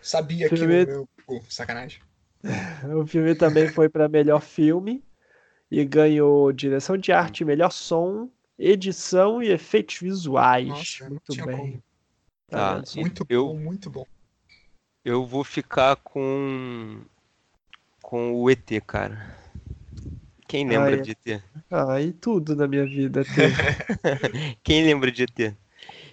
Sabia que Filme- o meu. Sacanagem. *laughs* O filme também foi para melhor filme e ganhou direção de arte, melhor som, edição e efeitos visuais. Nossa, Muito bem. Tá. só? Muito Eu- bom, muito bom. eu vou ficar com com o ET, cara. Quem lembra Ah, é. de ET? Ah, e tudo na minha vida. *laughs* Quem lembra de ET?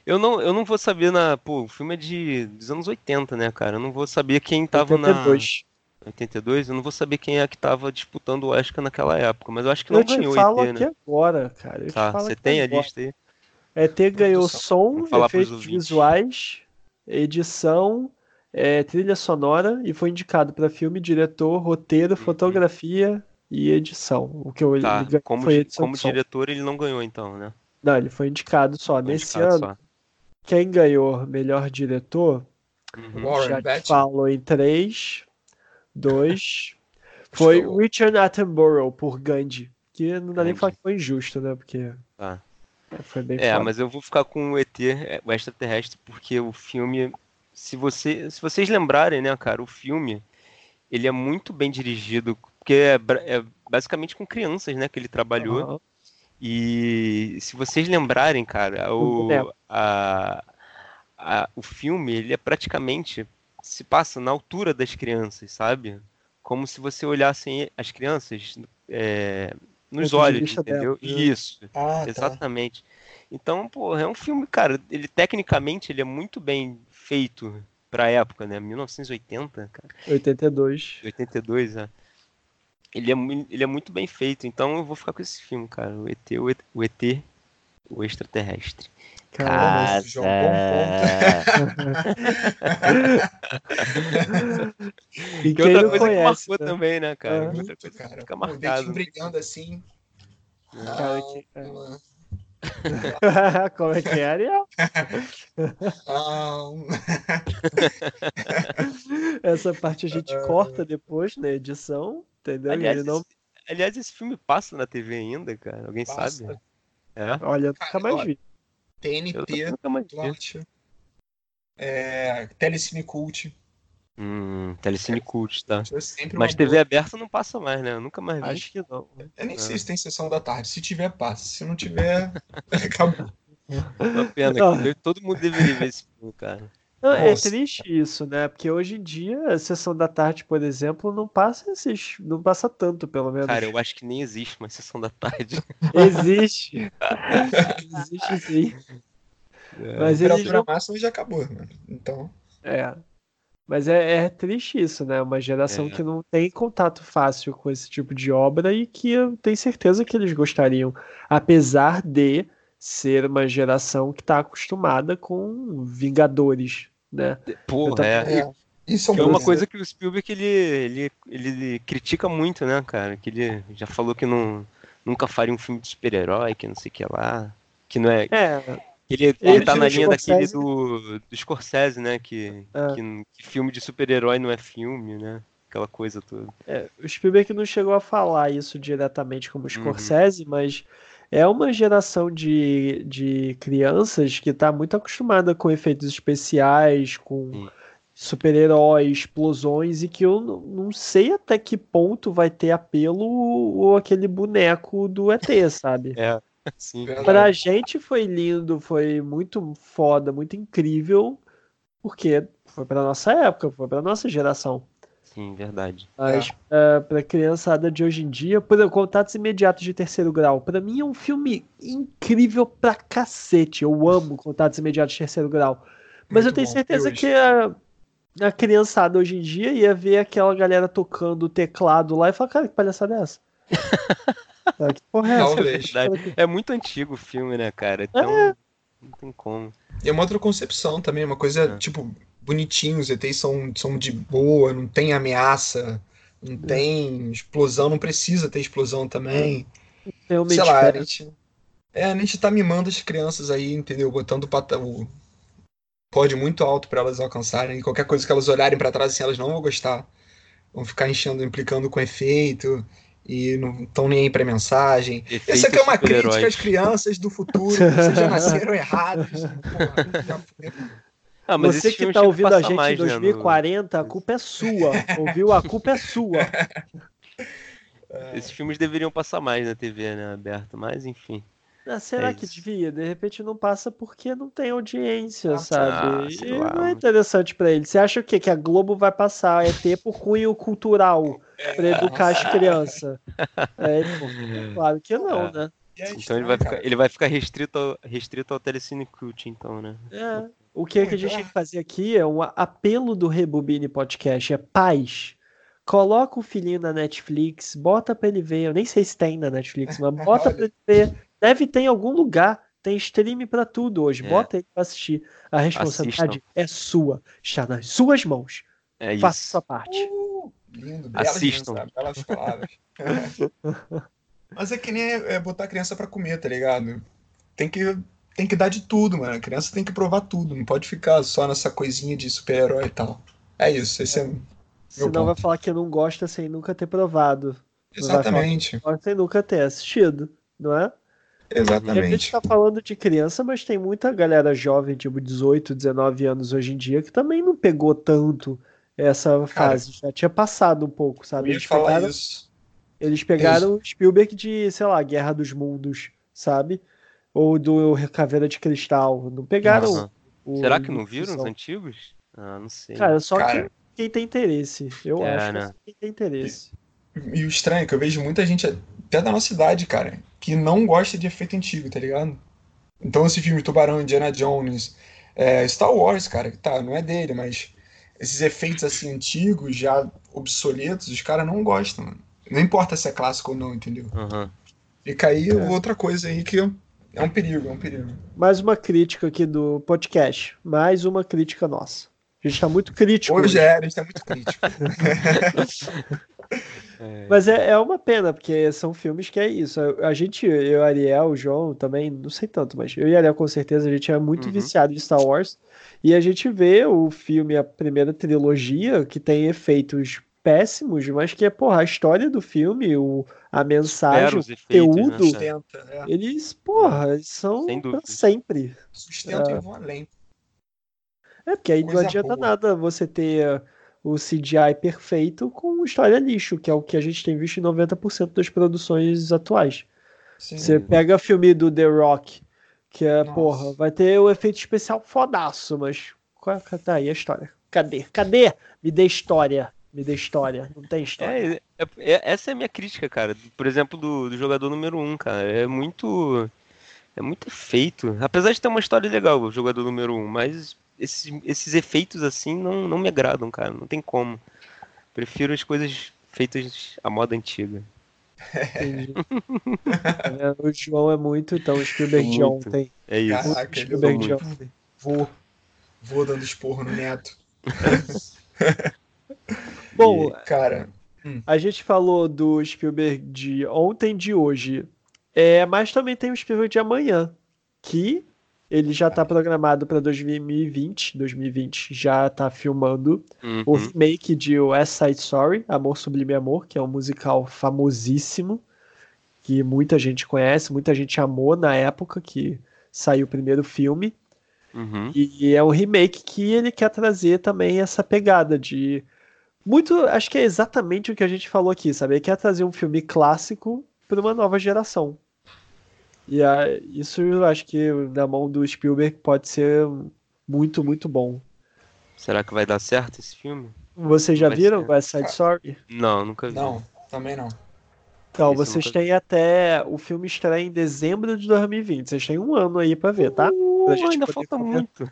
Eu não, eu não vou saber na. Pô, o filme é de, dos anos 80, né, cara? Eu não vou saber quem tava na. 82. 82, eu não vou saber quem é que tava disputando o Oscar naquela época, mas eu acho que não Eu ganhou o falo ET, aqui né? agora, cara. Eu Tá, você tem a agora. lista aí? ET ganhou Produção. som, efeitos visuais, edição, é, trilha sonora e foi indicado para filme, diretor, roteiro, fotografia e edição. O que eu. Tá, ele como, foi di- edição como diretor ele não ganhou então, né? Não, ele foi indicado só. Foi Nesse indicado ano, só. quem ganhou melhor diretor, Uhum. Já te falo em 3, 2, *laughs* foi Show. Richard Attenborough por Gandhi. Que não dá nem Gandhi. pra falar que foi injusto, né? Porque Tá. foi bem É, foda. mas eu vou ficar com o ET, é, o extraterrestre, porque o filme, se você, se vocês lembrarem, né, cara, o filme, ele é muito bem dirigido, porque é, é basicamente com crianças, né, que ele trabalhou. Aham. E se vocês lembrarem, cara, O o, boneco. a, a- o filme, ele é praticamente, se passa na altura das crianças, sabe? Como se você olhasse as crianças é, nos olhos, entendeu? dela, né? Isso. Ah, tá. Exatamente. Então, pô, é um filme, cara, ele tecnicamente ele é muito bem feito pra época, né? 1980, cara, 82. 82, é. Ele é, ele é muito bem feito, então eu vou ficar com esse filme, cara. O ET, o ET, o, ET, o extraterrestre. Cara, João, bom *laughs* e Que quem outra não coisa conhece, que marcou né? também, né, cara? É. Outra coisa cara. que fica O marcado. dedinho brilhando assim. Cara, que- Ah, *laughs* Como é que é, Ariel? ah, *laughs* Essa parte a gente corta depois na edição, entendeu? Aliás, Ele não... esse, aliás, esse filme passa na TV ainda, cara? Alguém Passa. sabe? É? Olha, nunca Cara, mais olha, vi. TNT, nunca mais vi. É, Telecine Cult. Hum, Telecine Cult, tá? É Mas TV boa. aberta não passa mais, né? Eu nunca mais vi. Acho que não. Eu nem sei É. se tem sessão da tarde. Se tiver, passa. Se não tiver, *laughs* acabou. Uma pena, Não. *laughs* que deve- todo mundo deveria ver esse filme, cara. Não, é triste isso, né? Porque hoje em dia, a sessão da tarde, por exemplo, não passa esses. Não passa tanto, pelo menos. Cara, eu acho que nem existe uma sessão da tarde. *laughs* *laughs* Existe. Existe sim. Mas Pra eles não máxima já acabou, mano. Então, É. Mas é, é triste isso, né? Uma geração É. que não tem contato fácil com esse tipo de obra e que eu tenho certeza que eles gostariam. Apesar de ser uma geração que está acostumada com Vingadores, né? Porra, é. é. Isso é Que é uma coisa que o Spielberg ele, ele, ele critica muito, né, cara? Que ele já falou que não, nunca faria um filme de super-herói, que não sei o que lá. Que não é. É, Ele, ele Ele tá na linha daquele Scorsese. do, do Scorsese, né? Que, É. que, que filme de super-herói não é filme, né? Aquela coisa toda. é, o Spielberg não chegou a falar isso diretamente como o Uhum. Scorsese, mas é uma geração de, de crianças que está muito acostumada com efeitos especiais, com Sim. super-heróis, explosões, e que eu não, sei até que ponto vai ter apelo ou aquele boneco do ET, *laughs* sabe? É, sim. Pra gente foi lindo, foi muito foda, muito incrível, porque foi pra nossa época, foi pra nossa geração. Sim, verdade. Mas é, pra criançada de hoje em dia, por exemplo, Contatos Imediatos de Terceiro Grau, pra mim é um filme incrível pra cacete. Eu amo Contatos Imediatos de Terceiro Grau. Mas Muito eu tenho bom. certeza que a, a criançada hoje em dia ia ver aquela galera tocando o teclado lá e falar, cara, que palhaçada é essa? *laughs* Ah, que porra é essa? Talvez. Verdade. É muito antigo o filme, né, cara? Então, não tem como. E é uma outra concepção também, uma coisa, É. tipo, bonitinho, os ETs são, são de boa, não tem ameaça, não tem explosão, não precisa ter explosão também. Uma Sei lá, a gente É, a gente tá mimando as crianças aí, entendeu? Botando o, pata- o pódio muito alto pra elas alcançarem. Qualquer coisa que elas olharem pra trás, assim, elas não vão gostar. Vão ficar enchendo, implicando com efeito e não estão nem aí pra mensagem. Efeitos Essa aqui é uma crítica às crianças do futuro, que vocês já nasceram errados. *laughs* Porra, já. Ah, mas Você que tá ouvindo a gente mais, em né, no- 2040, a *laughs* culpa é sua. Ouviu? A culpa é sua. *laughs* Esses filmes deveriam passar mais na TV, né, aberto, mas enfim. Ah, será É que isso. devia? De repente não passa porque não tem audiência, Ah, sabe? sei E lá, não é interessante pra ele. Você acha o quê? Que a Globo vai passar ET por cunho cultural pra educar as crianças? É, *laughs* pô, claro que não, né? É Então ele vai ficar, ele vai ficar restrito, ao, restrito ao Telecine Cult, então, né? É. O que, que a gente Então, tem que fazer aqui é um apelo do Rebobine Podcast, é paz. Coloca o filhinho na Netflix, bota pra ele ver. Eu nem sei se tem na Netflix, mas *laughs* bota pra ele ver. Deve ter em algum lugar. Tem stream pra tudo hoje. É. Bota ele pra assistir. A responsabilidade é sua. Está nas suas mãos. É Faça isso. sua parte. Uh, lindo, belas Assistam. belas palavras. *laughs* Mas é que nem é, é botar a criança pra comer, tá ligado? Tem que, tem que dar de tudo, mano. A criança tem que provar tudo. Não pode ficar só nessa coisinha de super-herói e tal. É isso, esse é. Meu Senão vai falar que não gosta sem nunca ter provado. Exatamente. Gosta sem nunca ter assistido, não é? E a gente Exatamente. tá falando de criança, mas tem muita galera jovem, tipo 18, 19 anos hoje em dia, que também não pegou tanto essa fase. Já tinha passado um pouco, sabe? Eles pegaram, isso. eles pegaram o Spielberg de, sei lá, Guerra dos Mundos, sabe? Ou do Caveira de Cristal. Não pegaram o. Será que não viram os antigos? Ah, não sei. Cara, só Cara. quem, quem tem interesse. Eu É, acho que é né? só quem tem interesse. E o estranho é que eu vejo muita gente, até da nossa idade, cara, que não gosta de efeito antigo, tá ligado? Então esse filme Tubarão, Indiana Jones, é, Star Wars, cara, que tá, não é dele, mas esses efeitos assim antigos, já obsoletos, os caras não gostam, mano. Não importa se é clássico ou não, entendeu? Aham. Fica aí É. outra coisa aí que é um perigo, é um perigo. Mais uma crítica aqui do podcast. Mais uma crítica nossa. A gente tá muito crítico. Hoje é, a gente tá muito crítico. *laughs* É. Mas é, é uma pena, porque são filmes que é isso. A, a gente, eu, Ariel, o João também, não sei tanto, mas eu e Ariel com certeza, a gente é muito Uhum. viciado em Star Wars. E a gente vê o filme, a primeira trilogia, que tem efeitos péssimos, mas que é, porra, a história do filme, o, a mensagem, os efeitos, conteúdo, né, cara? Sustenta, é, eles, porra, eles são pra sempre. sustenta e vão além. É, porque aí não Coisa adianta boa. nada você ter o CGI perfeito com história lixo, que é o que a gente tem visto em 90% das produções atuais. Sim. Você pega filme do The Rock, que é, Nossa. porra, vai ter o efeito especial fodaço, mas qual é, tá aí a história? Cadê? Cadê? Me dê história. Me dê história. Não tem história. É, é- é- essa é a minha crítica, cara. Por exemplo, do, do jogador número 1, um, cara. É muito. É muito efeito. Apesar de ter uma história legal, o jogador número 1, um, mas esses, esses efeitos assim não, não me agradam, cara. Não tem como. Prefiro as coisas feitas à moda antiga. Entendi. Vendo? o João é muito, então, o Spielberg de Muito. ontem. É isso. Caraca, ele Spielberg de ontem. vou, vou dando esporro no neto. *laughs* Bom, Cara, A gente falou do Spielberg de ontem de hoje, é, mas também tem o Spielberg de amanhã, que ele já está programado para 2020, 2020 já está filmando o Uhum. remake de West Side Story, Amor Sublime Amor, que é um musical famosíssimo, que muita gente conhece, muita gente amou na época que saiu o primeiro filme. Uhum. E é um remake que ele quer trazer também essa pegada de. Muito. Acho que é exatamente o que a gente falou aqui, sabe? Ele quer trazer um filme clássico para uma nova geração. E ah, isso eu acho que na mão do Spielberg pode ser muito, muito bom. Será que vai dar certo esse filme? Vocês já Vai viram ser. West Side Story? Não, nunca vi. não, também não. Então, vocês têm até. O filme estreia em dezembro de 2020. Vocês têm um ano aí para ver, tá? Uh, Pra ainda falta comentar. muito.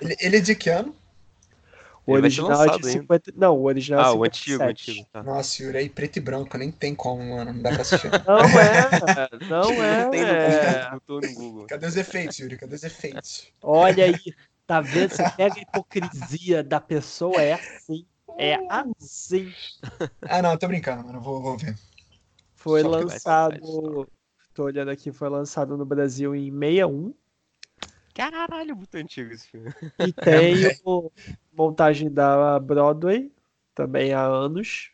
Ele, ele é de que ano? O Ele original é de lançado ainda. 50. Não, o original é Ah, 57. o antigo, o antigo. Tá. Nossa, Yuri, aí preto e branco, nem tem como, mano. Não dá pra assistir. *laughs* Não é, não é. Tem no é. Botou no Google. Cadê os efeitos, Yuri? Cadê os efeitos? Olha aí, *laughs* tá vendo? Você pega a hipocrisia da pessoa, é assim. É assim. Ah, não, tô brincando, mano. Vou, vou ver. Foi Só lançado. tô olhando aqui, foi lançado no Brasil em 61. Caralho, muito antigo esse filme. E tem *laughs* o, montagem da Broadway, também há anos.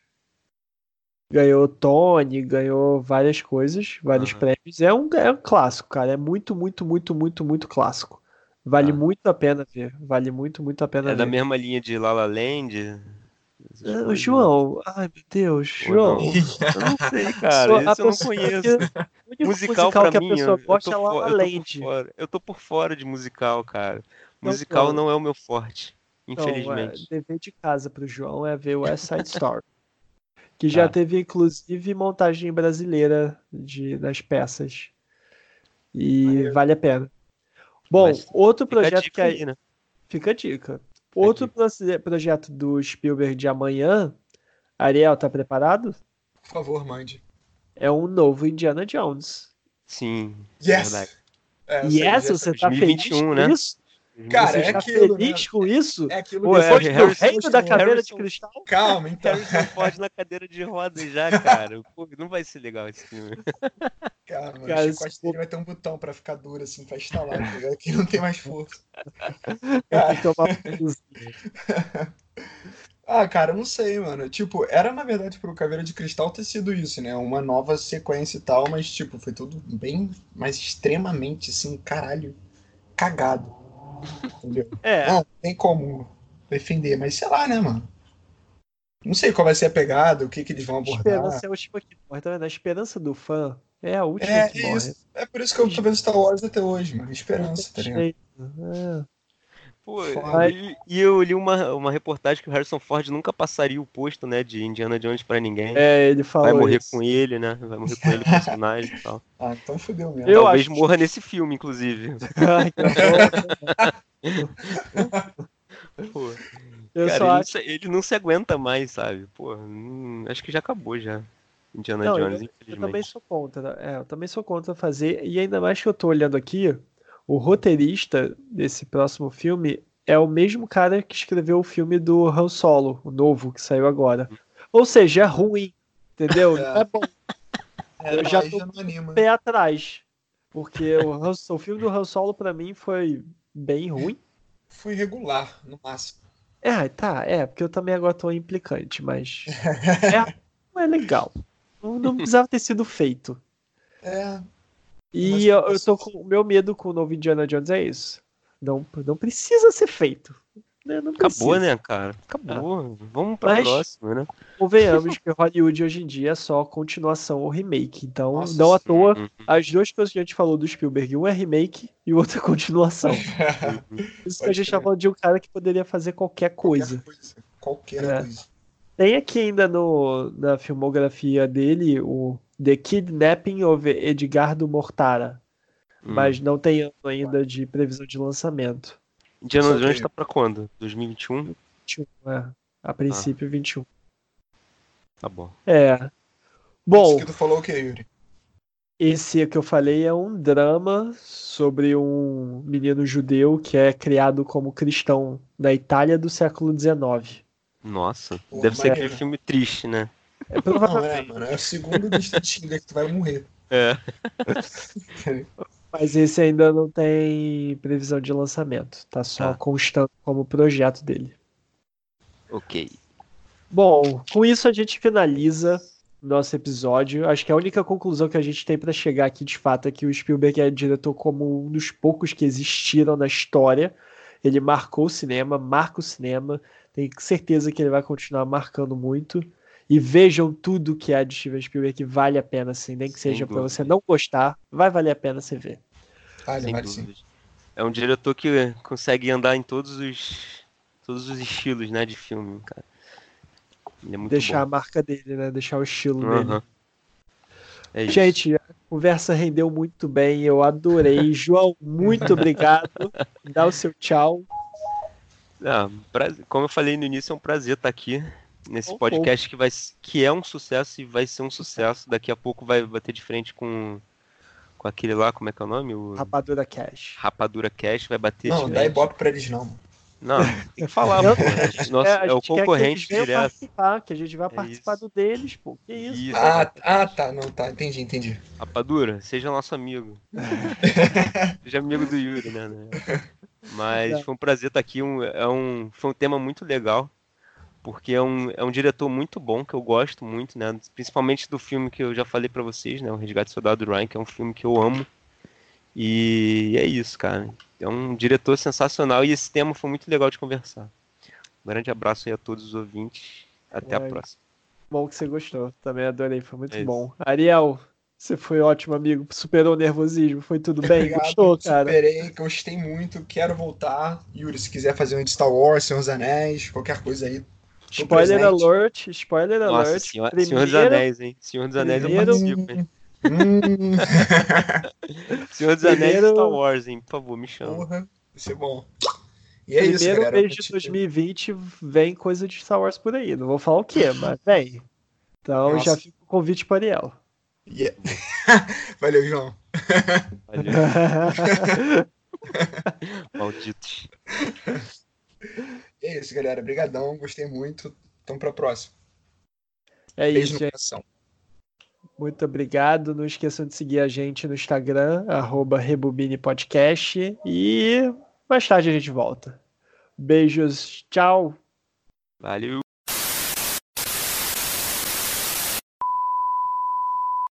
Ganhou Tony, ganhou várias coisas, vários Aham. prêmios. É um, é um clássico, cara. É muito, muito, muito, muito, muito clássico. Vale Ah. muito a pena ver. Vale muito, muito a pena É da ver. mesma linha de La La Land. Ah. João, ai meu Deus? João. Eu não sei, *laughs* cara. A eu não conheço. *laughs* que- Musical, pra que mim, a pessoa gosta é La La eu tô por fora. De musical, cara. Não, Musical não. não é o meu forte, Então, é, infelizmente. dever de casa pro João é ver West Side Story. *laughs* Que já Tá. teve, inclusive, montagem brasileira de, das peças. E Maneiro. vale a pena. Bom, Mas outro projeto que aí. aí, né? Fica a dica. Outro proce- projeto do Spielberg de amanhã. Ariel, tá preparado? Por favor, mande. É um novo Indiana Jones. Sim, Yes! É, essa, essa- você tá feliz 2021, né? isso? Cara, Você é tá aquilo, feliz né? com isso? É aquilo Pô, é, Depois do Harrison- reino da caveira de Harrison- cristal? *laughs* Calma, então. Harrison Ford na cadeira de rodas já, cara. *laughs* Pô, não vai ser legal esse filme. Cara, mano, Cara, o chicote dele vai ter um botão pra ficar duro, assim, pra instalar, tá ligado? Que não tem mais força. *laughs* Banhozinho. Ah, cara, eu não sei, mano. Tipo, era na verdade pro Caveira de Cristal ter sido isso, né? Uma nova sequência e tal, mas, tipo, foi tudo bem, mas extremamente, assim, caralho, cagado. Entendeu? *laughs* É, Não, tem como defender, mas sei lá, né, mano? Não sei qual vai ser a pegada, o que que eles vão a abordar. esperança é a última que morre, tá vendo? A esperança do fã é a última É, que morre. isso. É por isso que eu tô vendo Star Wars até hoje, mano. Esperança, tá ligado? Jeito. É. Pô, e, e eu li uma, uma reportagem que o Harrison Ford nunca passaria o posto, né, de Indiana Jones pra ninguém. É, ele falou Vai morrer isso. com ele, né? Vai morrer com ele, o personagem e tal. *laughs* Ah, então fodeu mesmo. Eu Talvez acho- morra nesse filme, inclusive. Que *laughs* horror. Pô, Eu cara, só ele, não acho se, ele não se aguenta mais, sabe? Pô, hum, acho que já acabou já. Indiana Não, Jones, eu, eu também infelizmente. sou contra. É, eu também sou contra fazer. E ainda mais que eu tô olhando aqui, o roteirista desse próximo filme é o mesmo cara que escreveu o filme do Han Solo, o novo que saiu agora. Ou seja, é ruim, entendeu? É. *laughs* Não é bom. É, eu já tô. Pé atrás. Porque o, Han- o filme do Han Solo pra mim foi bem ruim. Foi regular, no máximo. É, tá, é, porque eu também agora tô implicante, mas. *laughs* É, não é legal. Não, não precisava ter sido feito. É, E Mas- eu, eu tô com. O meu medo com o novo Indiana Jones é isso. Não, não precisa ser feito. Né? Não Acabou, precisa. né, cara? Acabou. Vamos pra Mas- próxima, né? Convenhamos que Hollywood hoje em dia é só continuação ou remake. Então, Nossa não à toa, Uhum, as duas coisas que a gente falou do Spielberg, um é remake e o outro é continuação. *laughs* Isso que a Pode gente tá falando de um cara que poderia fazer qualquer coisa. Qualquer coisa. Qualquer É. coisa. Tem aqui ainda no, na filmografia dele o The Kidnapping of Edgardo Mortara, Hum. mas não tem ano ainda de previsão de lançamento. Indiana Jones que- tá pra quando? 2021? 21, é. A princípio, 21. Tá bom. É. Bom, Isso que tu falou o que, Yuri? esse que eu falei é um drama sobre um menino judeu que é criado como cristão na Itália do século XIX. Nossa, Pô, deve ser aquele filme triste, né? É Não, é, provavelmente, mano. É o segundo Schindler que tu vai morrer. É. *laughs* mas esse ainda não tem previsão de lançamento. Tá só Tá. constando como projeto dele. Ok. Bom, com isso a gente finaliza nosso episódio. Acho que a única conclusão que a gente tem para chegar aqui de fato é que o Spielberg é diretor como um dos poucos que existiram na história. Ele marcou o cinema, marca o cinema. Tenho certeza que ele vai continuar marcando muito. E vejam tudo que é de Steven Spielberg, que vale a pena, assim, nem que Sem seja para você não gostar, vai valer a pena você ver. Vale, Sem vale sim. É um diretor que consegue andar em todos os todos os estilos, né, de filme, cara. Ele é muito Deixar a bom. marca dele, né? Deixar o estilo dele. Aham. É isso. Gente, a conversa rendeu muito bem, eu adorei. *laughs* João, muito obrigado. *laughs* Dá o seu tchau. Ah, prazer- Como eu falei no início, é um prazer estar aqui nesse Bom, podcast que, vai, que é um sucesso e vai ser um sucesso. Daqui a pouco vai bater de frente com, com aquele lá, como é que é o nome? O Rapadura Cash. Rapadura Cash vai bater Não, dá ibope pra eles não. Não, tem que falar, *laughs* pô. A gente- Nosso, é, o concorrente que direto. que a gente vai É participar isso. do deles, pô. Que isso? Isso, Ah, ah, tá, não, tá, entendi, entendi. Rapadura, seja nosso amigo. *laughs* seja amigo do Yuri, né? né? *laughs* Mas Tá. foi um prazer estar aqui. Um, é um, foi um tema muito legal. Porque é um, é um diretor muito bom, que eu gosto muito, né? Principalmente do filme que eu já falei pra vocês, né? O Resgate do Soldado Ryan, que é um filme que eu amo. E é isso, cara. É um diretor sensacional e esse tema foi muito legal de conversar. Um grande abraço aí a todos os ouvintes. Até a Vai. próxima. Bom que você gostou. Também adorei, foi muito É bom. Ariel, você foi ótimo, amigo. Superou o nervosismo. Foi tudo bem? *laughs* Obrigado, Gostou, cara? superei, gostei muito, quero voltar. Yuri, se quiser fazer um de Star Wars, Senhor dos Anéis, qualquer coisa aí. Spoiler presente. alert, spoiler Nossa, alert. senhor, Primeiro, Senhor dos Anéis, hein? Senhor dos Anéis primeiro- eu participo, hein? Hum, *laughs* Senhor dos Anéis e Primeiro- Star Wars, hein? Por favor, me chama. porra, vai ser bom. E é isso, primeiro galera. mês de 2020 vem coisa de Star Wars por aí. Não vou falar o que, mas vem. Então Nossa. já fica o convite para Ariel. Yeah. *laughs* Valeu, João. Valeu, *laughs* malditos. É isso, galera. Obrigadão, gostei muito. Tamo pra próxima. é Beijo isso, no gente. coração. Muito obrigado. Não esqueçam de seguir a gente no Instagram, arroba Rebobine Podcast. E mais tarde a gente volta. Beijos, tchau. Valeu.